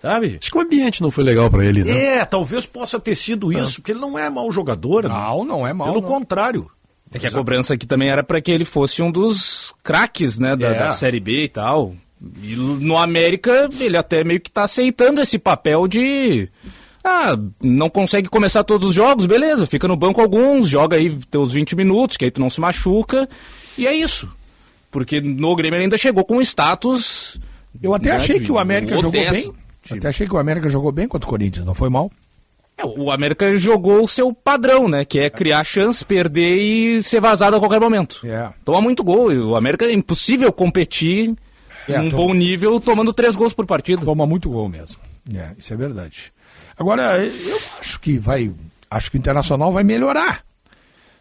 Sabe? Acho que o ambiente não foi legal pra ele, né? É, talvez possa ter sido isso, porque ele não é mau jogador. Não, não é mau. Pelo não. contrário. É que a cobrança aqui também era para que ele fosse um dos craques, né, da, É. da Série B e tal. E no América, ele até meio que tá aceitando esse papel de. Ah, não consegue começar todos os jogos, beleza, fica no banco alguns, joga aí teus 20 minutos, que aí tu não se machuca, e é isso. Porque no Grêmio ele ainda chegou com status. Eu até né, achei que o América jogou bem. Até achei que o América jogou bem contra o Corinthians, não foi mal. É, o América jogou o seu padrão, né? Que é criar chance, perder e ser vazado a qualquer momento. É. Toma muito gol. e O América é impossível competir É, num to- bom nível tomando três gols por partida. Toma muito gol mesmo. É, isso é verdade. Agora, eu acho que vai. Acho que o Internacional vai melhorar.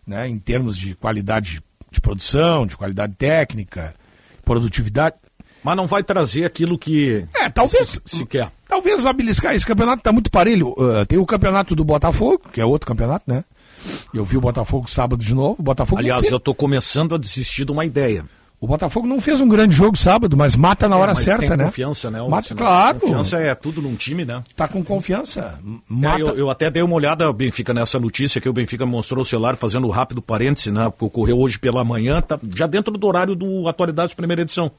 Né, em termos de qualidade de produção, de qualidade técnica, produtividade. Mas não vai trazer aquilo que É, talvez. se, se quer. Talvez vá beliscar. Esse campeonato está muito parelho. Uh, tem o campeonato do Botafogo, que é outro campeonato, né? Eu vi o Botafogo sábado de novo. O Botafogo Aliás, eu tô começando a desistir de uma ideia. O Botafogo não fez um grande jogo sábado, mas mata na hora É, certa, tem né? confiança, né? Mata, claro. Confiança é tudo num time, né? Tá com confiança. É, Mata. eu, eu até dei uma olhada, Benfica, nessa notícia que o Benfica mostrou o celular fazendo um rápido parêntese, né? Ocorreu hoje pela manhã, tá já dentro do horário do Atualidades Primeira Edição.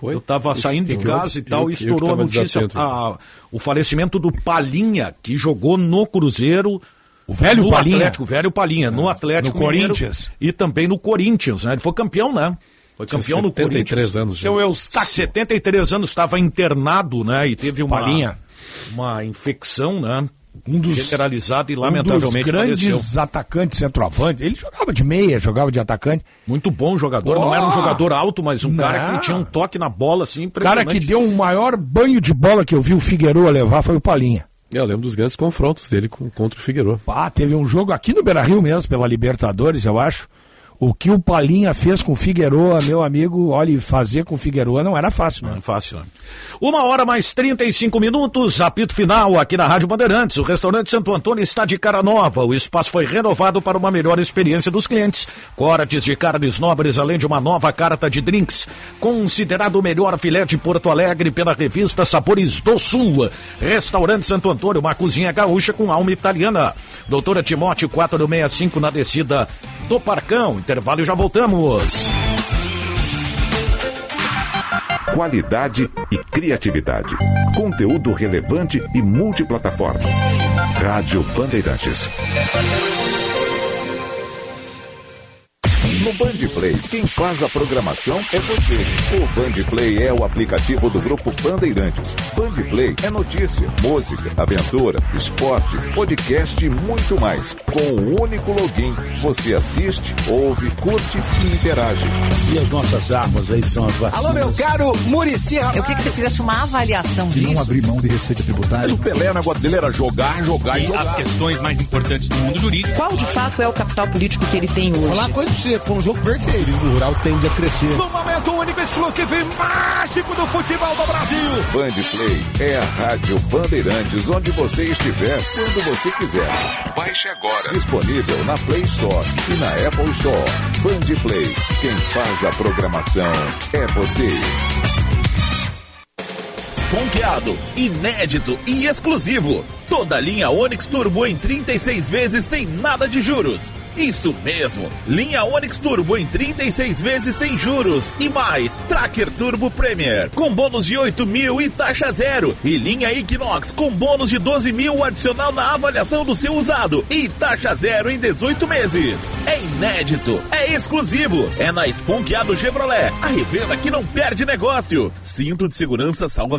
Foi? Eu tava saindo de que casa houve? e tal, Eu- e eu estourou a notícia. a- o falecimento do Palinha, que jogou no Cruzeiro. O velho no Palinha? Atlético, o velho Palinha, no Atlético no Mineiro Corinthians. E também no Corinthians, né? Ele foi campeão, né? Foi campeão no 73 Corinthians. anos. já. Seu Eustáquio. 73 anos, estava internado, né? E teve uma, Palinha. uma infecção, né? Um dos, generalizado e lamentavelmente um dos grandes faleceu. atacantes centroavante. Ele jogava de meia, jogava de atacante. Muito bom jogador, Oh! não era um jogador alto, mas um cara Não. que tinha um toque na bola assim O cara impressionante. que deu um maior banho de bola que eu vi o Figueiredo levar foi o Palinha. Eu lembro dos grandes confrontos dele com- contra o Figueiredo. Ah, teve um jogo aqui no Beira-Rio mesmo, pela Libertadores, eu acho. O que o Palinha fez com o Figueiredo, meu amigo, olha, fazer com o Figueiredo não era fácil? Não é fácil, né? Uma hora mais 35 minutos, apito final aqui na Rádio Bandeirantes. O restaurante Santo Antônio está de cara nova. O espaço foi renovado para uma melhor experiência dos clientes. Cortes de carnes nobres, além de uma nova carta de drinks. Considerado o melhor filé de Porto Alegre pela revista Sabores do Sul. Restaurante Santo Antônio, uma cozinha gaúcha com alma italiana. Doutora Timóteo 465 na descida do Parcão. Intervalo e já voltamos. Qualidade e criatividade. Conteúdo relevante e multiplataforma. Rádio Bandeirantes. No Bandplay, quem faz a programação é você. O Bandplay é o aplicativo do grupo Bandeirantes. Bandplay é notícia, música, aventura, esporte, podcast e muito mais. Com um único login, você assiste, ouve, curte e interage. E as nossas armas aí são as vacinas. Alô, meu caro Murici Eu queria que você fizesse uma avaliação De disso. não abrir mão de receita tributária. o Pelé, o negócio dele era jogar, jogar e jogar. As questões mais importantes do mundo jurídico. Qual de fato é o capital político que ele tem hoje? Falar uma coisa pra você, foi um jogo perfeito. O rural tende a crescer. No momento único, exclusivo e mágico do futebol do Brasil. Bandplay é a Rádio Bandeirantes, onde você estiver, quando você quiser. Baixe agora. Disponível na Play Store e na Apple Store. Bandplay, quem faz a programação é você. Esponqueado, inédito e exclusivo. Toda a linha Onix Turbo em 36 vezes sem nada de juros. Isso mesmo, linha Onix Turbo em 36 vezes sem juros. E mais, Tracker Turbo Premier com bônus de 8 mil e taxa zero. E linha Equinox com bônus de 12 mil adicional na avaliação do seu usado. E taxa zero em 18 meses. É inédito, é exclusivo. É na Esponqueado Chevrolet, a revenda que não perde negócio. Cinto de segurança salva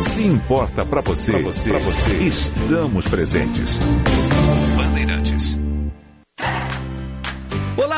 Se importa pra você, pra você, pra você, estamos presentes.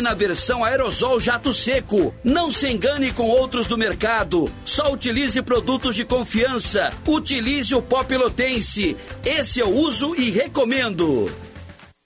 na versão aerosol jato seco. Não se engane com outros do mercado. Só utilize produtos de confiança. Utilize o pó pelotense. Esse eu uso e recomendo.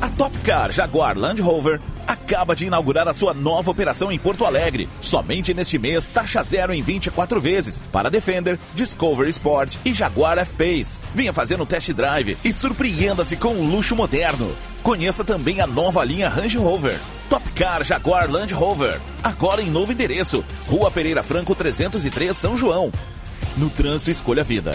A Top Car Jaguar Land Rover acaba de inaugurar a sua nova operação em Porto Alegre. Somente neste mês, taxa zero em 24 vezes para Defender, Discovery Sport e Jaguar F-Pace. Venha fazer um test drive e surpreenda-se com um luxo moderno. Conheça também a nova linha Range Rover. Top Car Jaguar Land Rover. Agora em novo endereço. Rua Pereira Franco 303, São João. No trânsito, escolha a vida.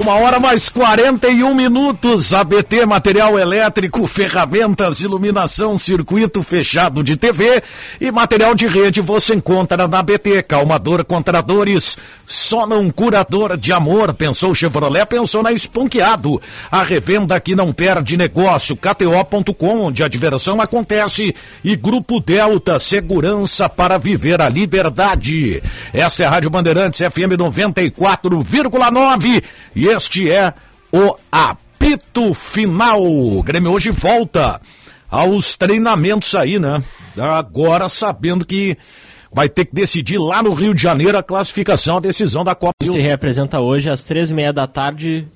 Uma hora mais 41 minutos. ABT Material Elétrico, ferramentas, iluminação, circuito fechado de TV e material de rede você encontra na ABT. Calmador contra dores, só não curador de amor. Pensou Chevrolet, pensou na Esponqueado. A revenda que não perde negócio. KTO.com, onde a diversão acontece. E Grupo Delta, segurança para viver a liberdade. Esta é a Rádio Bandeirantes FM 94,9. E este é o apito final. O Grêmio hoje volta aos treinamentos aí, né? Agora sabendo que vai ter que decidir lá no Rio de Janeiro a classificação, a decisão da Copa. Se reapresenta hoje às três e meia da tarde,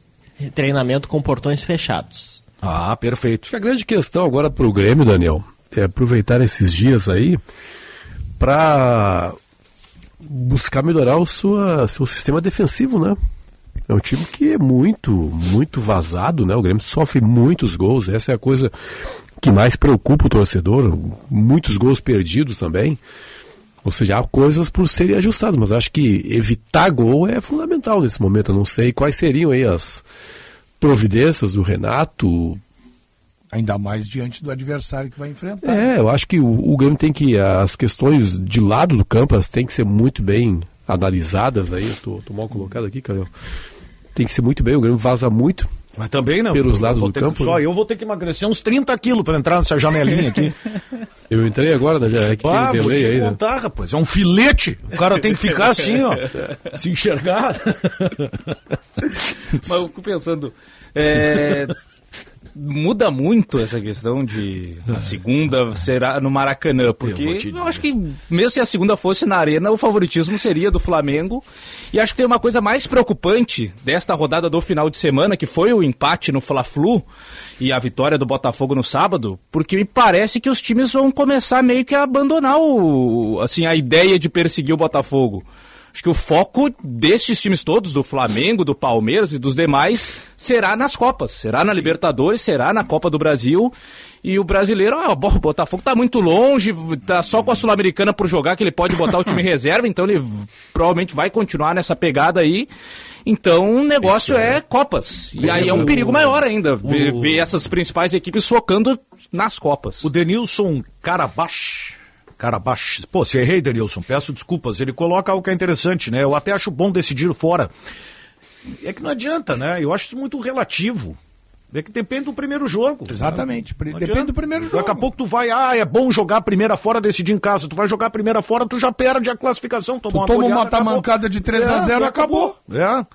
treinamento com portões fechados. Ah, perfeito. Acho que a grande questão agora para o Grêmio, Daniel, é aproveitar esses dias aí para buscar melhorar o sua, seu sistema defensivo, né? É um time que é muito, muito vazado, né? O Grêmio sofre muitos gols, essa é a coisa que mais preocupa o torcedor, muitos gols perdidos também. Ou seja, há coisas por serem ajustadas, mas acho que evitar gol é fundamental nesse momento. Eu não sei quais seriam aí as providências do Renato. Ainda mais diante do adversário que vai enfrentar. É, eu acho que o, o Grêmio tem que. As questões de lado do campo elas têm que ser muito bem analisadas aí. Eu tô, tô mal colocado aqui, Carol tem que ser muito bem, o Grêmio vaza muito. Mas também não. Pelos lados do ter, campo. Só né? eu vou ter que emagrecer uns 30 quilos para entrar nessa janelinha aqui. eu entrei agora, né? É que ah, tem um vou te aí, contar, né? rapaz. É um filete. O cara tem que ficar assim, ó. se enxergar. Mas eu fico pensando. É, muda muito essa questão de a segunda será no Maracanã, porque eu, eu, acho que mesmo se a segunda fosse na Arena, o favoritismo seria do Flamengo. E acho que tem uma coisa mais preocupante desta rodada do final de semana, que foi o empate no Fla-Flu e a vitória do Botafogo no sábado, porque me parece que os times vão começar meio que a abandonar o, assim, a ideia de perseguir o Botafogo. Acho que o foco destes times todos, do Flamengo, do Palmeiras e dos demais, será nas Copas. Será na Libertadores, será na Copa do Brasil. E o brasileiro, ah, o Botafogo tá muito longe, tá só com a Sul-Americana por jogar, que ele pode botar o time reserva, então ele provavelmente vai continuar nessa pegada aí. Então o negócio é. é. Copas. E aí é um perigo maior ainda, ver, ver essas principais equipes focando nas Copas. O Denilson Carabash Carabax. Pô, se errei, Denilson, peço desculpas. Ele coloca algo que é interessante, né? Eu até acho bom decidir fora. É que não adianta, né? Eu acho isso muito relativo. É que depende do primeiro jogo. Exatamente. Depende do primeiro jogo. Daqui a pouco tu vai, ah, é bom jogar a primeira fora, decidir em casa. Tu vai jogar a primeira fora, tu já perde a classificação. Toma tu uma, toma uma tamancada de 3 é, a 0 acabou. acabou. É.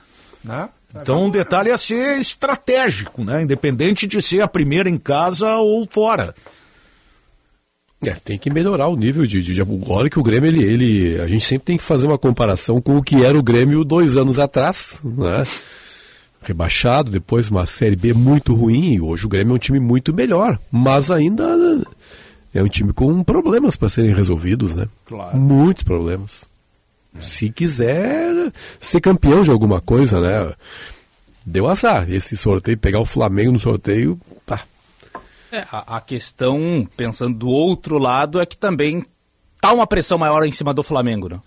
Né? Então o um detalhe é ser estratégico, né? Independente de ser a primeira em casa ou fora. É, tem que melhorar o nível de, de, de olha que o Grêmio ele, ele a gente sempre tem que fazer uma comparação com o que era o Grêmio dois anos atrás, né? Rebaixado, depois uma série B muito ruim, e hoje o Grêmio é um time muito melhor, mas ainda é um time com problemas para serem resolvidos, né? Claro. Muitos problemas. É. Se quiser ser campeão de alguma coisa, né? Deu azar. Esse sorteio, pegar o Flamengo no sorteio, pá, É, a, a questão, pensando do outro lado, é que também tá uma pressão maior em cima do Flamengo, né?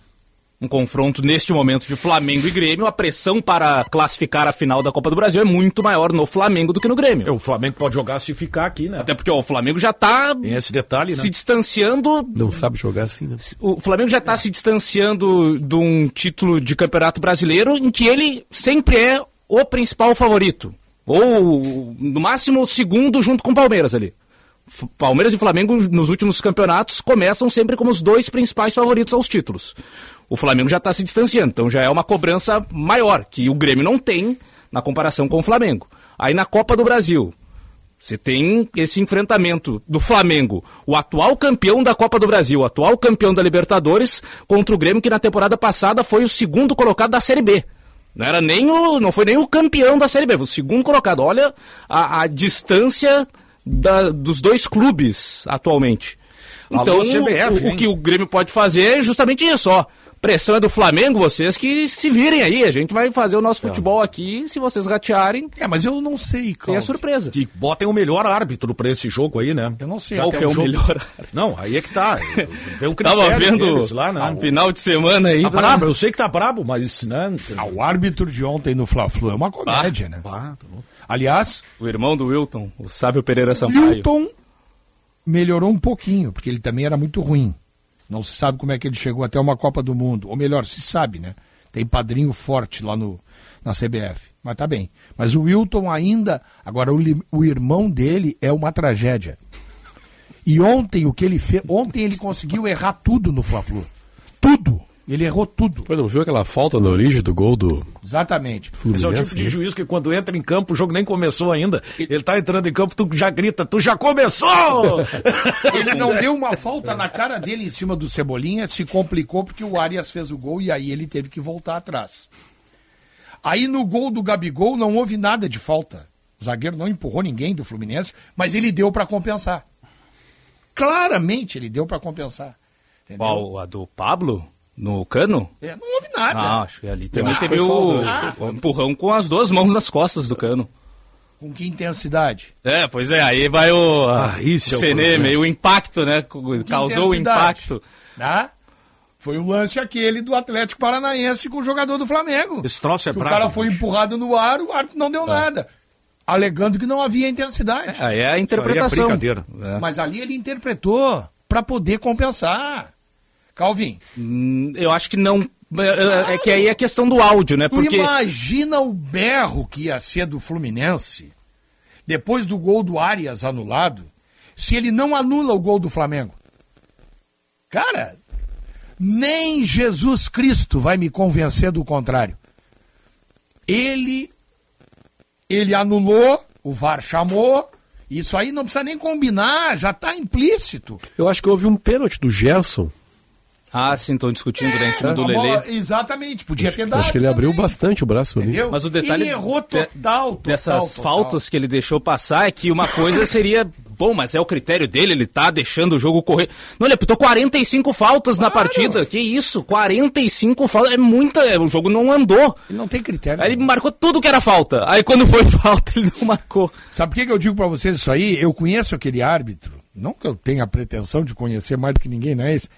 Um confronto neste momento de Flamengo e Grêmio, a pressão para classificar a final da Copa do Brasil é muito maior no Flamengo do que no Grêmio. O Flamengo pode jogar se ficar aqui, né? Até porque ó, o Flamengo já tá Tem esse detalhe, né? se distanciando. Não sabe jogar assim, né? O Flamengo já está se distanciando de um título de campeonato brasileiro em que ele sempre é o principal favorito. Ou, no máximo, o segundo junto com o Palmeiras ali. Palmeiras e Flamengo, nos últimos campeonatos, começam sempre como os dois principais favoritos aos títulos. O Flamengo já está se distanciando, então já é uma cobrança maior, que o Grêmio não tem na comparação com o Flamengo. Aí na Copa do Brasil, você tem esse enfrentamento do Flamengo, o atual campeão da Copa do Brasil, o atual campeão da Libertadores, contra o Grêmio que na temporada passada foi o segundo colocado da Série B. Não era nem o, não foi nem o campeão da Série B, foi o segundo colocado. Olha a, a distância da- dos dois clubes atualmente. Alô, Então, CBF, o, o que o Grêmio pode fazer é justamente isso, ó. Pressão é do Flamengo, vocês que se virem aí. A gente vai fazer o nosso futebol aqui, se vocês ratearem. É, mas eu não sei, Tem a surpresa. Que botem o melhor árbitro pra esse jogo aí, né? Eu não sei. Qual que é um o jogo- melhor? Não, aí é que tá. O critério Tava vendo lá, né? um final de semana aí. Tá brabo, eu sei que tá brabo, mas, né? Ah, o árbitro de ontem no Fla-Flu é uma comédia, né? Aliás, O irmão do Wilton, o Sábio Pereira Sampaio. Wilton melhorou um pouquinho, porque ele também era muito ruim. Não se sabe como é que ele chegou até uma Copa do Mundo. Ou melhor, se sabe, né? Tem padrinho forte lá no, na CBF. Mas tá bem. Mas o Wilton ainda. Agora, o, o irmão dele é uma tragédia. E ontem o que ele fez. Ontem ele conseguiu errar tudo no Fla-Flu. Tudo. Ele errou tudo. Pô, não viu aquela falta na origem do gol do Exatamente. Esse é o Fluminense? tipo de juiz que quando entra em campo, o jogo nem começou ainda. Ele tá entrando em campo, tu já grita, tu já começou! Ele não deu uma falta na cara dele em cima do Cebolinha, se complicou porque o Arias fez o gol e aí ele teve que voltar atrás. Aí no gol do Gabigol não houve nada de falta. O zagueiro não empurrou ninguém do Fluminense, mas ele deu para compensar. Claramente ele deu para compensar. Entendeu? Qual? A do Pablo? No cano? É, não houve nada. Ah, acho que ali também teve o o empurrão com as duas mãos nas costas do cano. Com que intensidade? É, pois é, aí vai o, Ah, isso é o problema. e o impacto, né? Causou o impacto. Tá? Foi o lance aquele do Atlético Paranaense com o jogador do Flamengo. Esse troço é Que o cara foi empurrado no ar, o árbitro não deu nada. Alegando que não havia intensidade. Aí é a interpretação. brincadeira. É. Mas ali ele interpretou para poder compensar. Calvin, Hum, Eu acho que não. É, é que aí é questão do áudio, né? tu Porque. imagina o berro que ia ser do Fluminense depois do gol do Arias anulado, se ele não anula o gol do Flamengo. Cara, nem Jesus Cristo vai me convencer do contrário. Ele ele anulou, o VAR chamou, isso aí não precisa nem combinar, já está implícito. Eu acho que houve um pênalti do Gerson. Ah, sim, estão discutindo né, em cima do A bola- Lelê. exatamente, podia ter dado. Acho que ele abriu bastante o braço ali. Mas o detalhe Ele errou total, total, dessas total. faltas que ele deixou passar é que uma coisa seria, bom, mas é o critério dele, ele tá deixando o jogo correr. Não, ele apitou 45 faltas na partida. Que isso? 45 faltas. É muita. é, O jogo não andou. Ele não tem critério. Aí ele marcou tudo que era falta. Aí quando foi falta, ele não marcou. Sabe por que, que eu digo pra vocês isso aí? Eu conheço aquele árbitro, não que eu tenha a pretensão de conhecer mais do que ninguém, não é isso?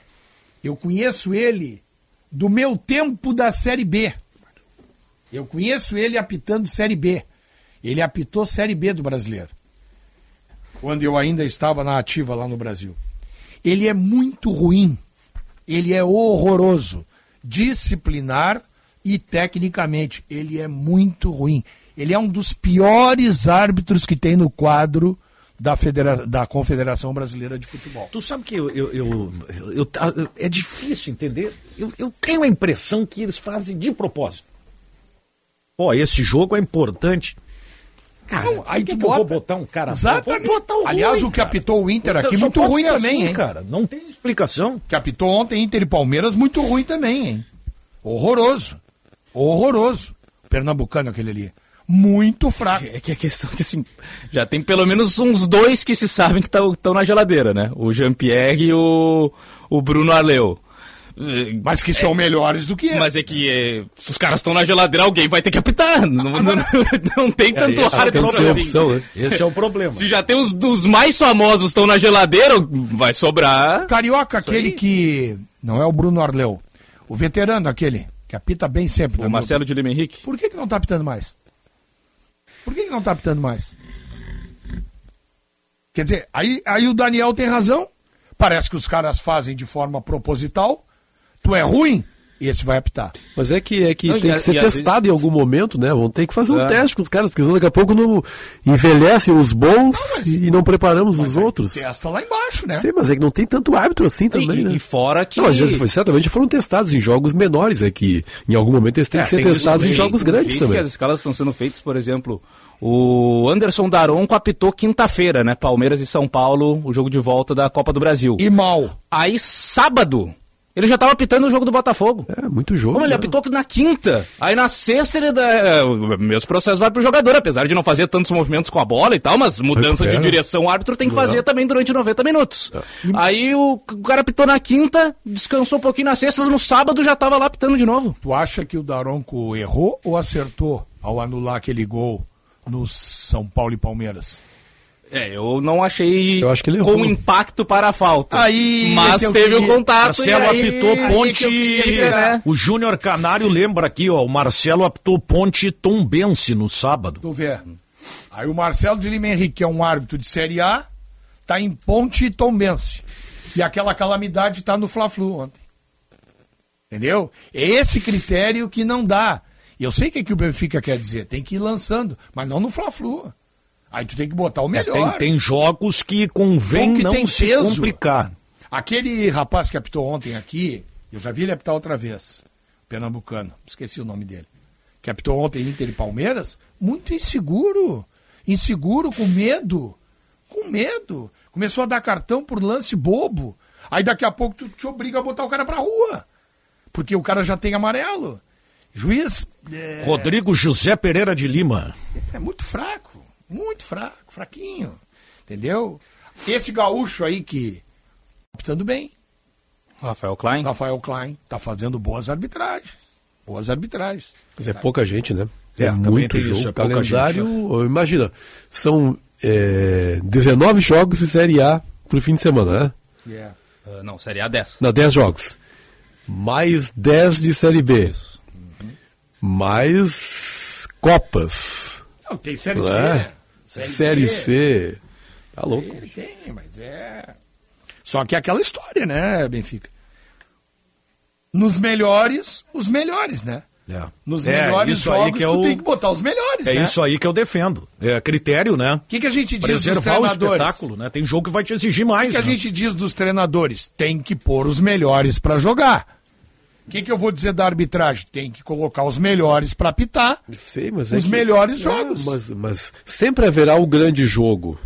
Eu conheço ele do meu tempo da Série B. Eu conheço ele apitando Série B. Ele apitou Série B do brasileiro. Quando eu ainda estava na ativa lá no Brasil. Ele é muito ruim. Ele é horroroso. Disciplinar e tecnicamente. Ele é muito ruim. Ele é um dos piores árbitros que tem no quadro da, Federa da Confederação Brasileira de Futebol. Tu sabe que eu, eu, eu- eu- é difícil entender. Eu, tenho a impressão que eles fazem de propósito. Ó, esse jogo é importante. Cara, Não, aí que, tu que bota- botar um cara Exatamente. Botar o Aliás, ruim, o que cara. apitou o Inter aqui, Só muito ruim ser também, assim, hein? cara. Não tem explicação. Que apitou ontem Inter e Palmeiras, muito ruim também, hein? Horroroso. Horroroso. Pernambucano aquele ali. Muito fraco. É que a questão é que assim, já tem pelo menos uns dois que se sabem que estão na geladeira, né? O Jean-Pierre e o, o Bruno Arleu. Mas que são melhores do que esses. Mas é que é, se os caras estão na geladeira, alguém vai ter que apitar. Não, não, não tem tanto esse árbitro tem que ser assim. opção, né? Esse é o problema. Se já tem os dos mais famosos estão na geladeira, vai sobrar. Carioca, aquele que. Não é o Bruno Arleu. O veterano, aquele, que apita bem sempre. O né, Marcelo de Lima Henrique. Por que, que não tá apitando mais? Por que, que não tá apitando mais? Quer dizer, aí, aí o Daniel tem razão. Parece que os caras fazem de forma proposital. Tu é ruim, esse vai apitar. Mas é que, é que Não, tem e que ser e testado em algum momento, né? Vão ter que fazer um É. teste com os caras, porque senão daqui a pouco não envelhecem os bons e não preparamos os outros. Testa lá embaixo, né? Sim, mas é que não tem tanto árbitro assim também, E- né? e fora que- Não, às vezes foi, certamente foram testados em jogos menores, é que em algum momento eles têm É, que ser tem testados em jogos grandes também. que as escalas estão sendo feitas, por exemplo, o Anderson Daronco apitou quinta-feira, né? Palmeiras e São Paulo, o jogo de volta da Copa do Brasil. E mal. Aí, sábado, ele já tava apitando o jogo do Botafogo. É, muito jogo. Como ele né? apitou na quinta. Aí na sexta ele dá. é, O mesmo processo vai pro jogador, apesar de não fazer tantos movimentos com a bola e tal, mas mudança Recupera. de direção o árbitro tem que Não. fazer também durante 90 minutos. Aí o, o cara apitou na quinta, descansou um pouquinho na sexta, no sábado já tava lá apitando de novo. Tu acha que o Daronco errou ou acertou ao anular aquele gol no São Paulo e Palmeiras? É, eu não achei Eu acho que ele com impacto para a falta. Aí mas é teve o contato Marcelo e aí, apitou aí que ponte. queria, né? O Júnior Canário lembra aqui, ó. O Marcelo apitou ponte Tombense no sábado. Tu vê. Aí o Marcelo de Lima Henrique, que é um árbitro de Série A, tá em Ponte Tombense. E aquela calamidade tá no Fla-Flu ontem. Entendeu? É esse critério que não dá. E eu sei o que, que o Benfica quer dizer. Tem que ir lançando, mas não no Fla-Flu. Aí tu tem que botar o É, melhor. tem, tem jogos que convém que não se peso. complicar. Aquele rapaz que apitou ontem aqui, eu já vi ele apitar outra vez. Pernambucano, esqueci o nome dele. Que apitou ontem Inter e Palmeiras, muito inseguro. Inseguro, com medo. Com medo. Começou a dar cartão por lance bobo. Aí daqui a pouco tu te obriga a botar o cara pra rua. Porque o cara já tem amarelo. Juiz. É, Rodrigo José Pereira de Lima. é muito fraco. Muito fraco, fraquinho. Entendeu? Esse gaúcho aí que. apitando bem. Rafael Klein. Rafael Klein tá fazendo boas arbitragens. Boas arbitragens. Mas é pouca gente, né? É, É, muito jogo. isso, é calendário, gente, imagina, são é, 19 jogos de Série A pro fim de semana, né? Ah, não, Série A 10. Não, 10 jogos. Mais 10 de Série B. Mais Copas. Não, tem Série C. é? Série C. Tá louco. Ele tem, mas é. Só que é aquela história, né, Benfica? Nos melhores, os melhores, né? É. Nos É, melhores jogos, que é tu o- tem que botar os melhores, É né? isso aí que eu defendo. É critério, né? O que, que a gente diz dos Preservar o treinadores? espetáculo, né? Tem jogo que vai te exigir O mais. que a né? gente diz dos treinadores? Tem que pôr os melhores pra jogar. O que, que eu vou dizer da arbitragem? Tem que colocar os melhores pra apitar. Sei, mas Os é que- melhores É, jogos. mas, mas sempre haverá o grande jogo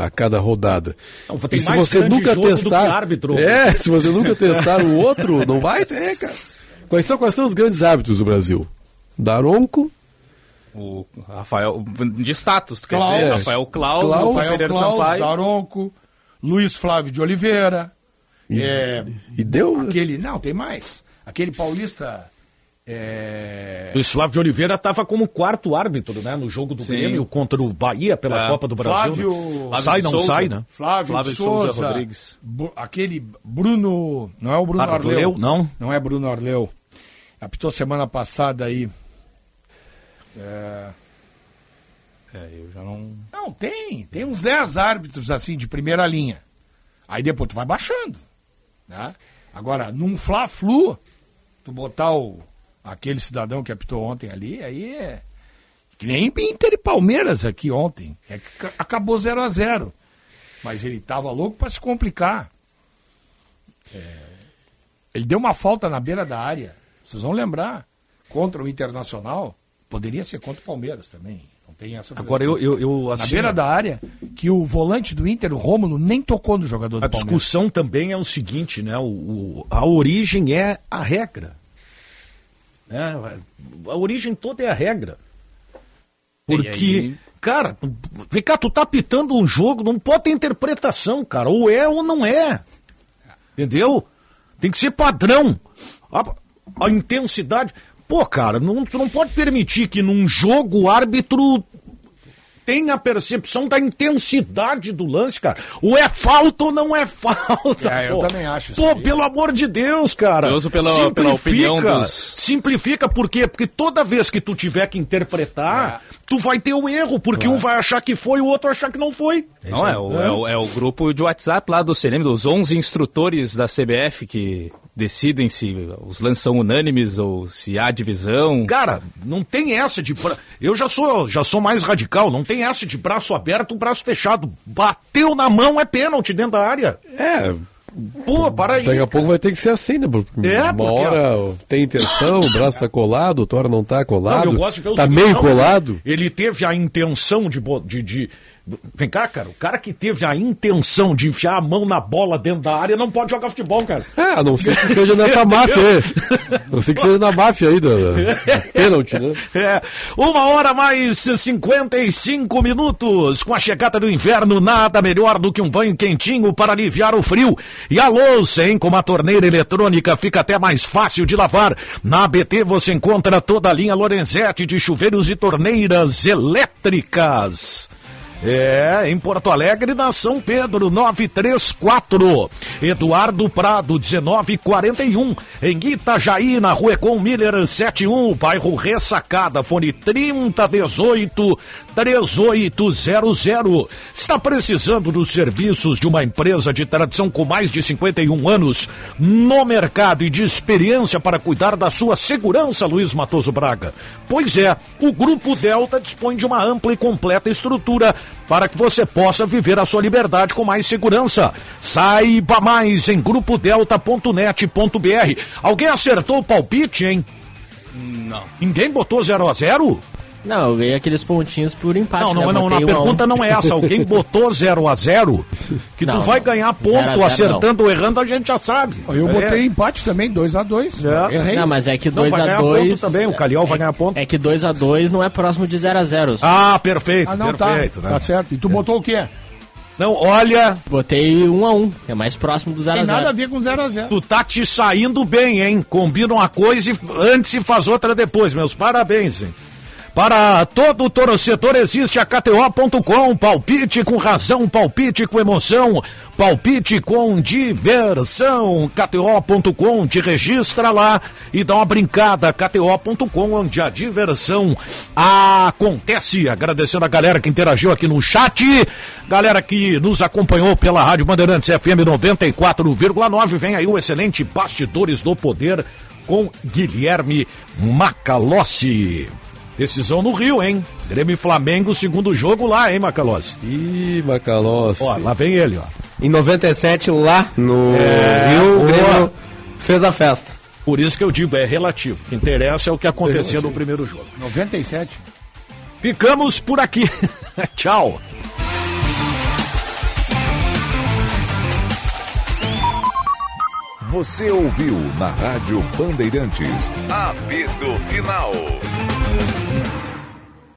a cada rodada. Não, e se você nunca testar. árbitro. É, se você nunca testar o outro, não vai ter, cara. Quais são, quais são os grandes árbitros do Brasil? Daronco, O Rafael. De status, tu quer Klaus, dizer? Rafael Klaus, Klaus, Rafael Klaus, Sampaio. Daronco, Luiz Flávio de Oliveira. E- é, e deu. aquele, não, tem mais. Aquele paulista. É, Luiz Flávio de Oliveira estava como quarto árbitro, né? No jogo do Sim. Grêmio contra o Bahia pela É. Copa do Brasil. Flávio- né? Sai, não Souza. sai, né? Flávio, Flávio Souza Souza, Rodrigues. Bu- aquele Bruno. Não é o Bruno Arleu, Arleu. não? Não é Bruno Arleu. Apitou semana passada aí. É, É, eu já não. Não, tem. Tem uns 10 árbitros assim de primeira linha. Aí depois tu vai baixando. Né? Agora, num Fla-Flu, tu botar o, aquele cidadão que apitou ontem ali, aí é. Que nem Inter e Palmeiras aqui ontem. É que ca- acabou 0 a 0 Mas ele tava louco para se complicar. É, ele deu uma falta na beira da área. Vocês vão lembrar. Contra o Internacional. Poderia ser contra o Palmeiras também. Tem essa Agora, eu, eu, eu na beira da área, que o volante do Inter, o Rômulo, nem tocou no jogador A do Palmeiras. discussão também é o seguinte, né? O, o- a origem é a regra. Né? A origem toda é a regra. Porque, cara, tu- vem cá, tu tá apitando um jogo, não pode ter interpretação, cara. Ou é ou não é. Entendeu? Tem que ser padrão. A, a intensidade. Pô, cara, não, tu não pode permitir que num jogo o árbitro tenha a percepção da intensidade do lance, cara. Ou é falta ou não é falta. É, eu pô. também acho isso Pô, aí. pelo amor de Deus, cara. Curioso pela- pela opinião dos- Simplifica por quê? Porque toda vez que tu tiver que interpretar, tu vai ter um erro, porque um vai achar que foi, o outro achar que não foi. Não, é o, é, o, é o grupo de WhatsApp lá do CNM, dos 11 instrutores da CBF que decidem se os lances são unânimes ou se há divisão. Cara, não tem essa de. bra- Eu já sou, já sou mais radical, não tem essa de braço aberto, braço fechado. Bateu na mão, é pênalti dentro da área. É. Pô, para aí. Daqui a pouco vai ter que ser assim, né? Porque É, uma porque- hora tem intenção, o braço tá colado, outra hora não tá colado. Não, eu gosto de ver o tá meio colado. Ele teve a intenção de, de, de- Vem cá, cara. O cara que teve a intenção de enfiar a mão na bola dentro da área não pode jogar futebol, cara. É, a não ser que seja nessa máfia aí. Não ser que seja na máfia aí, da, da pênalti, né? É, uma hora mais 55 minutos. Com a chegada do inverno, nada melhor do que um banho quentinho para aliviar o frio. E a louça, hein? Com uma torneira eletrônica fica até mais fácil de lavar. Na ABT você encontra toda a linha Lorenzetti de chuveiros e torneiras elétricas. É, em Porto Alegre, na São Pedro, 934. Eduardo Prado, 1941. Em Itajaí, na Rua Econ Miller, 71, bairro Ressacada, fone 3018 3800. Está precisando dos serviços de uma empresa de tradição com mais de 51 anos no mercado e de experiência para cuidar da sua segurança, Luiz Matoso Braga? Pois é, o Grupo Delta dispõe de uma ampla e completa estrutura para que você possa viver a sua liberdade com mais segurança. Saiba mais em grupodelta.net.br. Alguém acertou o palpite, hein? Não. Ninguém botou 0 a 0 Não, eu ganhei aqueles pontinhos por empate. Não, não, né? não, Botei a um a um. pergunta não é essa. Alguém botou 0 a 0 que tu Não, vai não. ganhar Zero a ponto zero, acertando ou errando, a gente já sabe. Eu É. botei empate também, 2x2. É. Errei. Não, mas é que Não, vai ganhar 2x2. ponto também, o Calhau vai ganhar ponto. É que 2x2 não é próximo de 0x0. Ah, perfeito, Ah, não, perfeito. tá. né? Tá certo. E tu botou o quê? Não, olha, Botei 1x1. É mais próximo do Tem nada a 0x0. ver com 0x0. tu tá te saindo bem, hein? Combina uma coisa e antes e faz outra depois. Meus parabéns, hein? Para todo torcedor existe a KTO.com, palpite com razão, palpite com emoção, palpite com diversão. KTO.com, te registra lá e dá uma brincada. KTO.com, onde a diversão acontece. Agradecendo a galera que interagiu aqui no chat, galera que nos acompanhou pela Rádio Bandeirantes FM 94,9. Vem aí o excelente Bastidores do Poder com Guilherme Macalossi. Decisão no Rio, hein? Grêmio e Flamengo, segundo jogo lá, hein, Macalossi? Ih, Macalossi. Ó, lá vem ele, ó. Em 97, lá no É, Rio, o. Grêmio fez a festa. Por isso que eu digo, é relativo. O que interessa é o que aconteceu no primeiro jogo. 97. Ficamos por aqui. Tchau. Você ouviu na Rádio Bandeirantes. Apito Final.